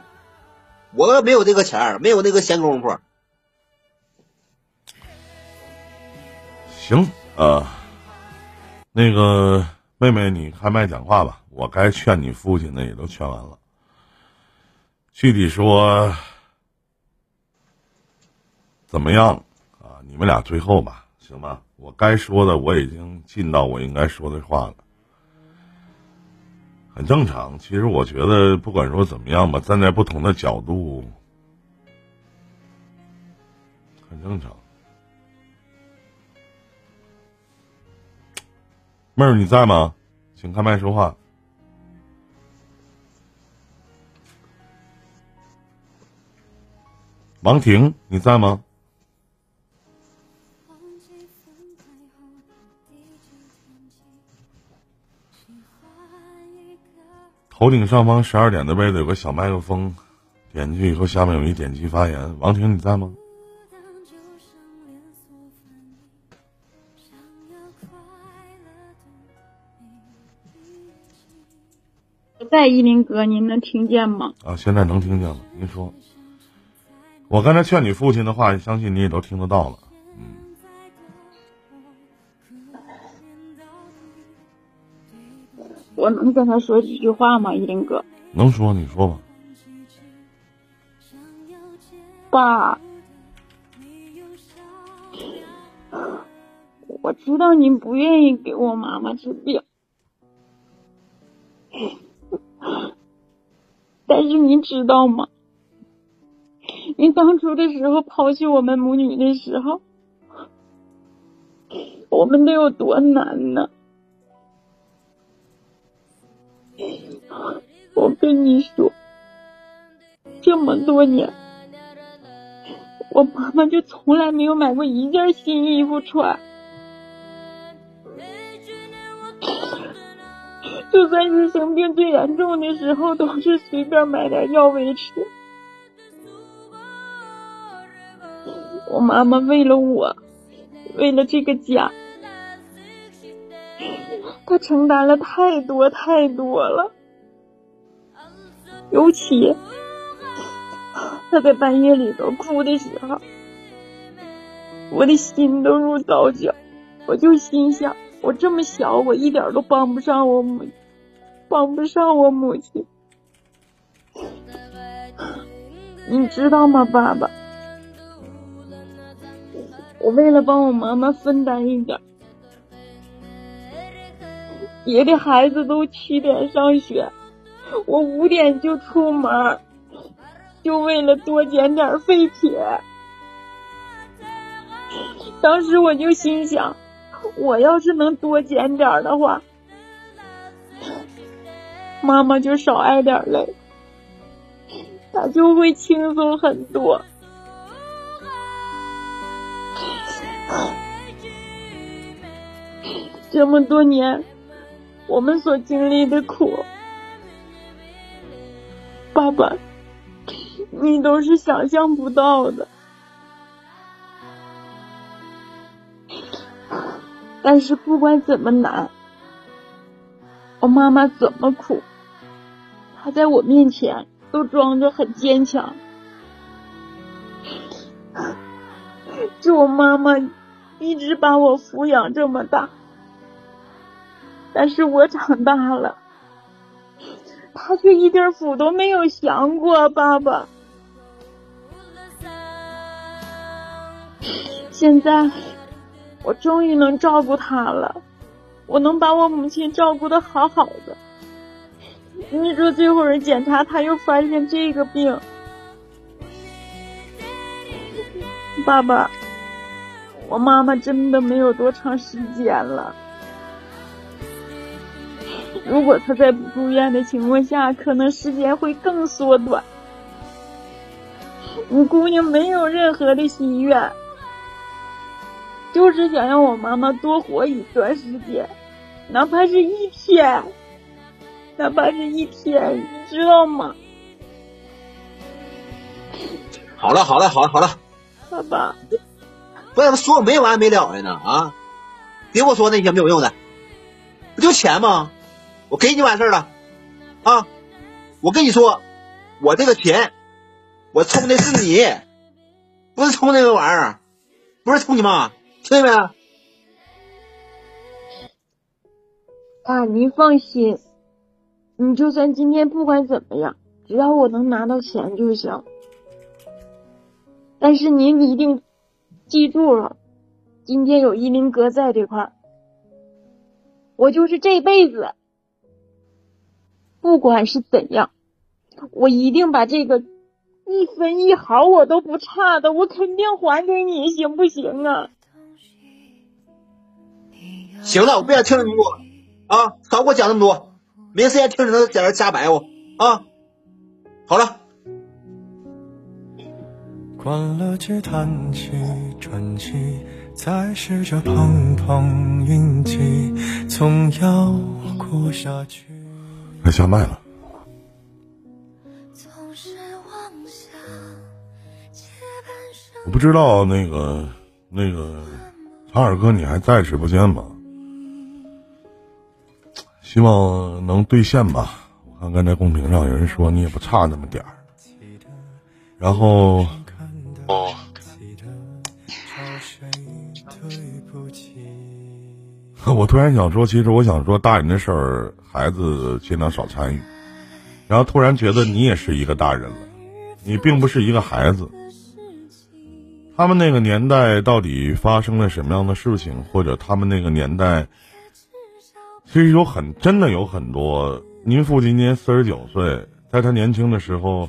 我没有这个钱，没有那个闲工夫。行，呃，那个妹妹，你开麦讲话吧。我该劝你父亲的也都劝完了，具体说怎么样啊？你们俩最后吧，行吧？我该说的我已经尽到我应该说的话了，很正常。其实我觉得不管说怎么样吧，站在不同的角度，很正常。妹儿，你在吗？请开麦说话。王婷，你在吗？头顶上方十二点的位置有个小麦克风，点进去以后下面有一点击发言。王婷，你在吗？在依林哥，您能听见吗？啊，现在能听见了。您说，我刚才劝你父亲的话，相信你也都听得到了。嗯，我能跟他说几句话吗？依林哥，能说你说吧。爸，我知道您不愿意给我妈妈治病，但是您知道吗？您当初的时候抛弃我们母女的时候，我们得有多难呢？我跟你说，这么多年，我妈妈就从来没有买过一件新衣服穿。就算是生病最严重的时候，都是随便买点药维持。我妈妈为了我，为了这个家，她承担了太多太多了。尤其她在半夜里头哭的时候，我的心都如刀绞。我就心想，我这么小，我一点都帮不上我母亲，帮不上我母亲。你知道吗，爸爸？我为了帮我妈妈分担一点，别的孩子都七点上学，我五点就出门，就为了多捡点废铁。当时我就心想，我要是能多捡点的话，妈妈就少挨点累，她就会轻松很多。这么多年，我们所经历的苦，爸爸，你都是想象不到的。但是不管怎么难，我妈妈怎么苦，他在我面前都装着很坚强。是我妈妈一直把我抚养这么大，但是我长大了，他却一点福都没有享过。爸爸，现在。我终于能照顾他了，我能把我母亲照顾的好好的。你说最后人检查，他又发现这个病，爸爸，我妈妈真的没有多长时间了。如果她在不住院的情况下，可能时间会更缩短。我姑娘没有任何的心愿。就是想让我妈妈多活一段时间，哪怕是一天，哪怕是一天，你知道吗？好了，好了，好了，好了，爸爸，不要说没完没了的呢啊！别给我说那些没有用的，不就钱吗？我给你完事儿了啊！我跟你说，我这个钱，我充的是你，不是充那个玩意儿，不是充你妈。听见没？爸，您放心，你就算今天不管怎么样，只要我能拿到钱就行。但是您一定记住了，今天有依林哥在这块儿，我就是这辈子，不管是怎样，我一定把这个一分一毫我都不差的，我肯定还给你，行不行啊？行了，我不想听那么多啊！少给我讲那么多，没时间听他在这瞎白活啊！好了。关了机，叹气，喘气，再试着碰碰运气，总要过下去。快下麦了。我不知道那个那个长耳哥，你还在直播间吗？希望能兑现吧。我看刚才公屏上有人说你也不差那么点儿。然后，哦，我突然想说，其实我想说大人的事儿，孩子尽量少参与。然后突然觉得你也是一个大人了，你并不是一个孩子。他们那个年代到底发生了什么样的事情，或者他们那个年代？其实有很真的有很多，您父亲今年四十九岁，在他年轻的时候，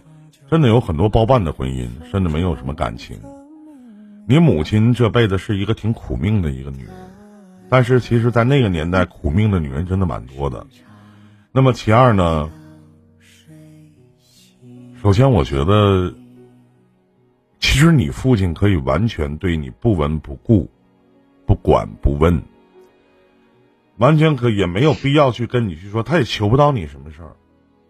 真的有很多包办的婚姻，甚至没有什么感情。你母亲这辈子是一个挺苦命的一个女人，但是其实，在那个年代，苦命的女人真的蛮多的。那么其二呢？首先，我觉得，其实你父亲可以完全对你不闻不顾，不管不问。完全可也没有必要去跟你去说，他也求不到你什么事儿。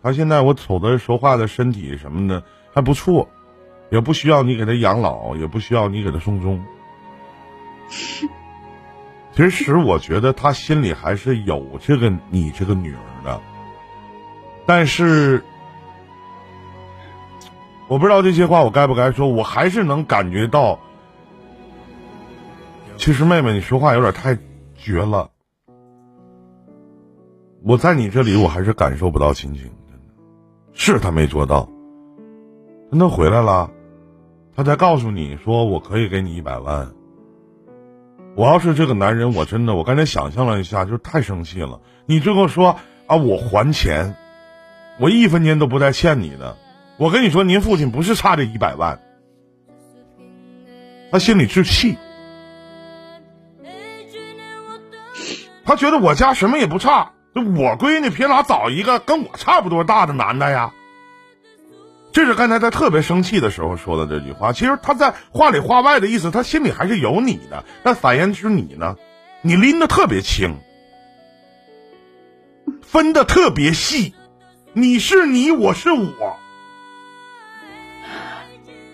他现在我瞅他说话的身体什么的还不错，也不需要你给他养老，也不需要你给他送终。其实我觉得他心里还是有这个你这个女儿的，但是我不知道这些话我该不该说，我还是能感觉到，其实妹妹你说话有点太绝了。我在你这里我还是感受不到亲情，真的，是他没做到，他他回来了，他才告诉你说我可以给你一百万。我要是这个男人，我真的，我刚才想象了一下，就太生气了。你最后说啊，我还钱，我一分钱都不带欠你的。我跟你说，您父亲不是差这一百万，他心里置气，他觉得我家什么也不差，我闺女凭啥找一个跟我差不多大的男的呀？这是刚才他特别生气的时候说的这句话。其实他在话里话外的意思，他心里还是有你的。但反言之，你呢？你拎的特别轻，分的特别细。你是你，我是我。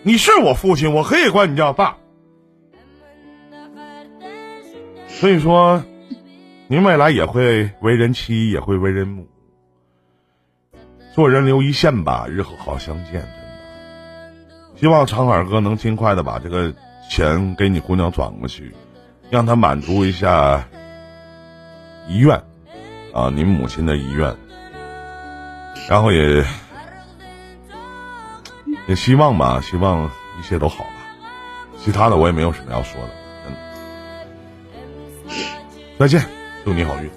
你是我父亲，我可以管你叫爸。所以说，您未来也会为人妻，也会为人母。做人留一线吧，日后好相见。真的，希望长耳哥能尽快的把这个钱给你姑娘转过去，让她满足一下遗愿啊，您母亲的遗愿。然后也也希望吧，希望一切都好吧。其他的我也没有什么要说的。嗯，再见，祝你好运。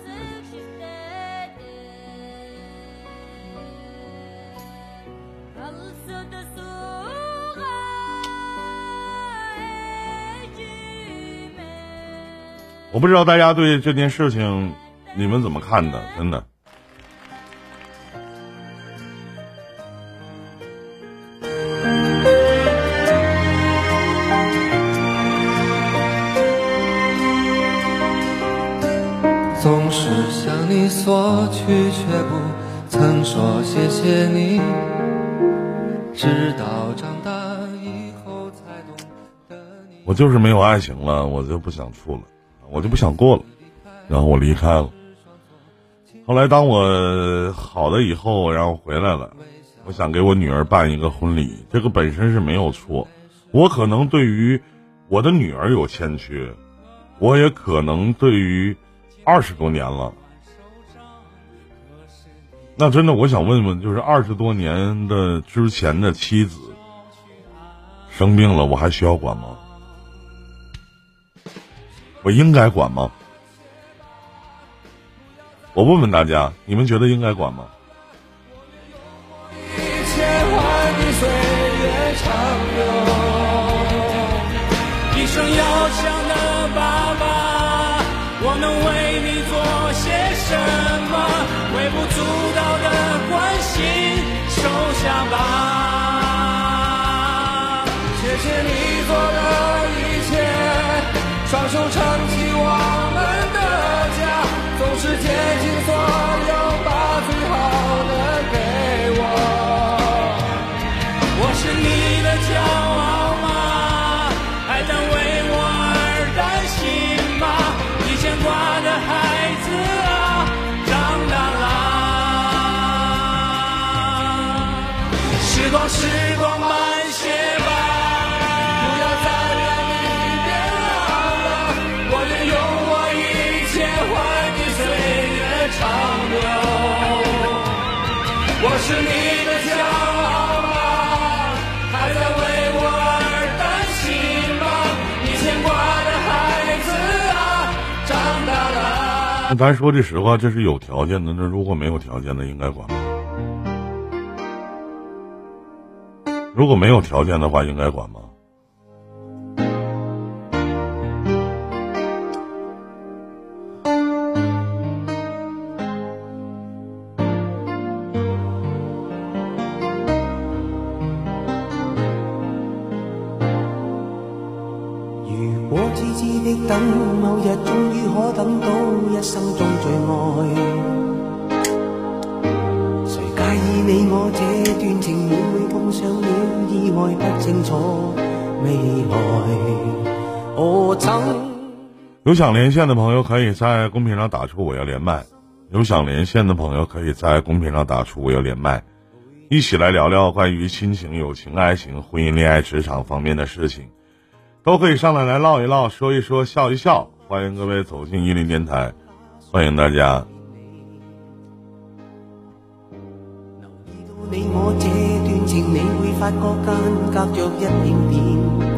我不知道大家对这件事情你们怎么看的？真的。总是向你索取，却不曾说谢谢你。直到长大以后才懂得你。我就是没有爱情了，我就不想处了。我就不想过了，然后我离开了。后来当我好了以后，然后回来了，我想给我女儿办一个婚礼，这个本身是没有错。我可能对于我的女儿有欠缺，我也可能对于二十多年了。那真的，我想问问，就是二十多年的之前的妻子生病了，我还需要管吗？我应该管吗？我问问大家，你们觉得应该管吗？一，生要强的爸爸，我能为什么？微不足道的关心，收下吧。谢谢你做的一切，双手咱说句实话，这是有条件的。那如果没有条件的，应该管吗？如果没有条件的话，应该管吗？有想连线的朋友可以在公屏上打出“我要连麦”，有想连线的朋友可以在公屏上打出“我要连麦”，一起来聊聊关于亲情、友情、爱情、婚姻、恋爱、职场方面的事情，都可以上来来唠一唠，说一说，笑一笑。欢迎各位走进一林电台，欢迎大家。你我这段情，你会发觉间隔着一点点。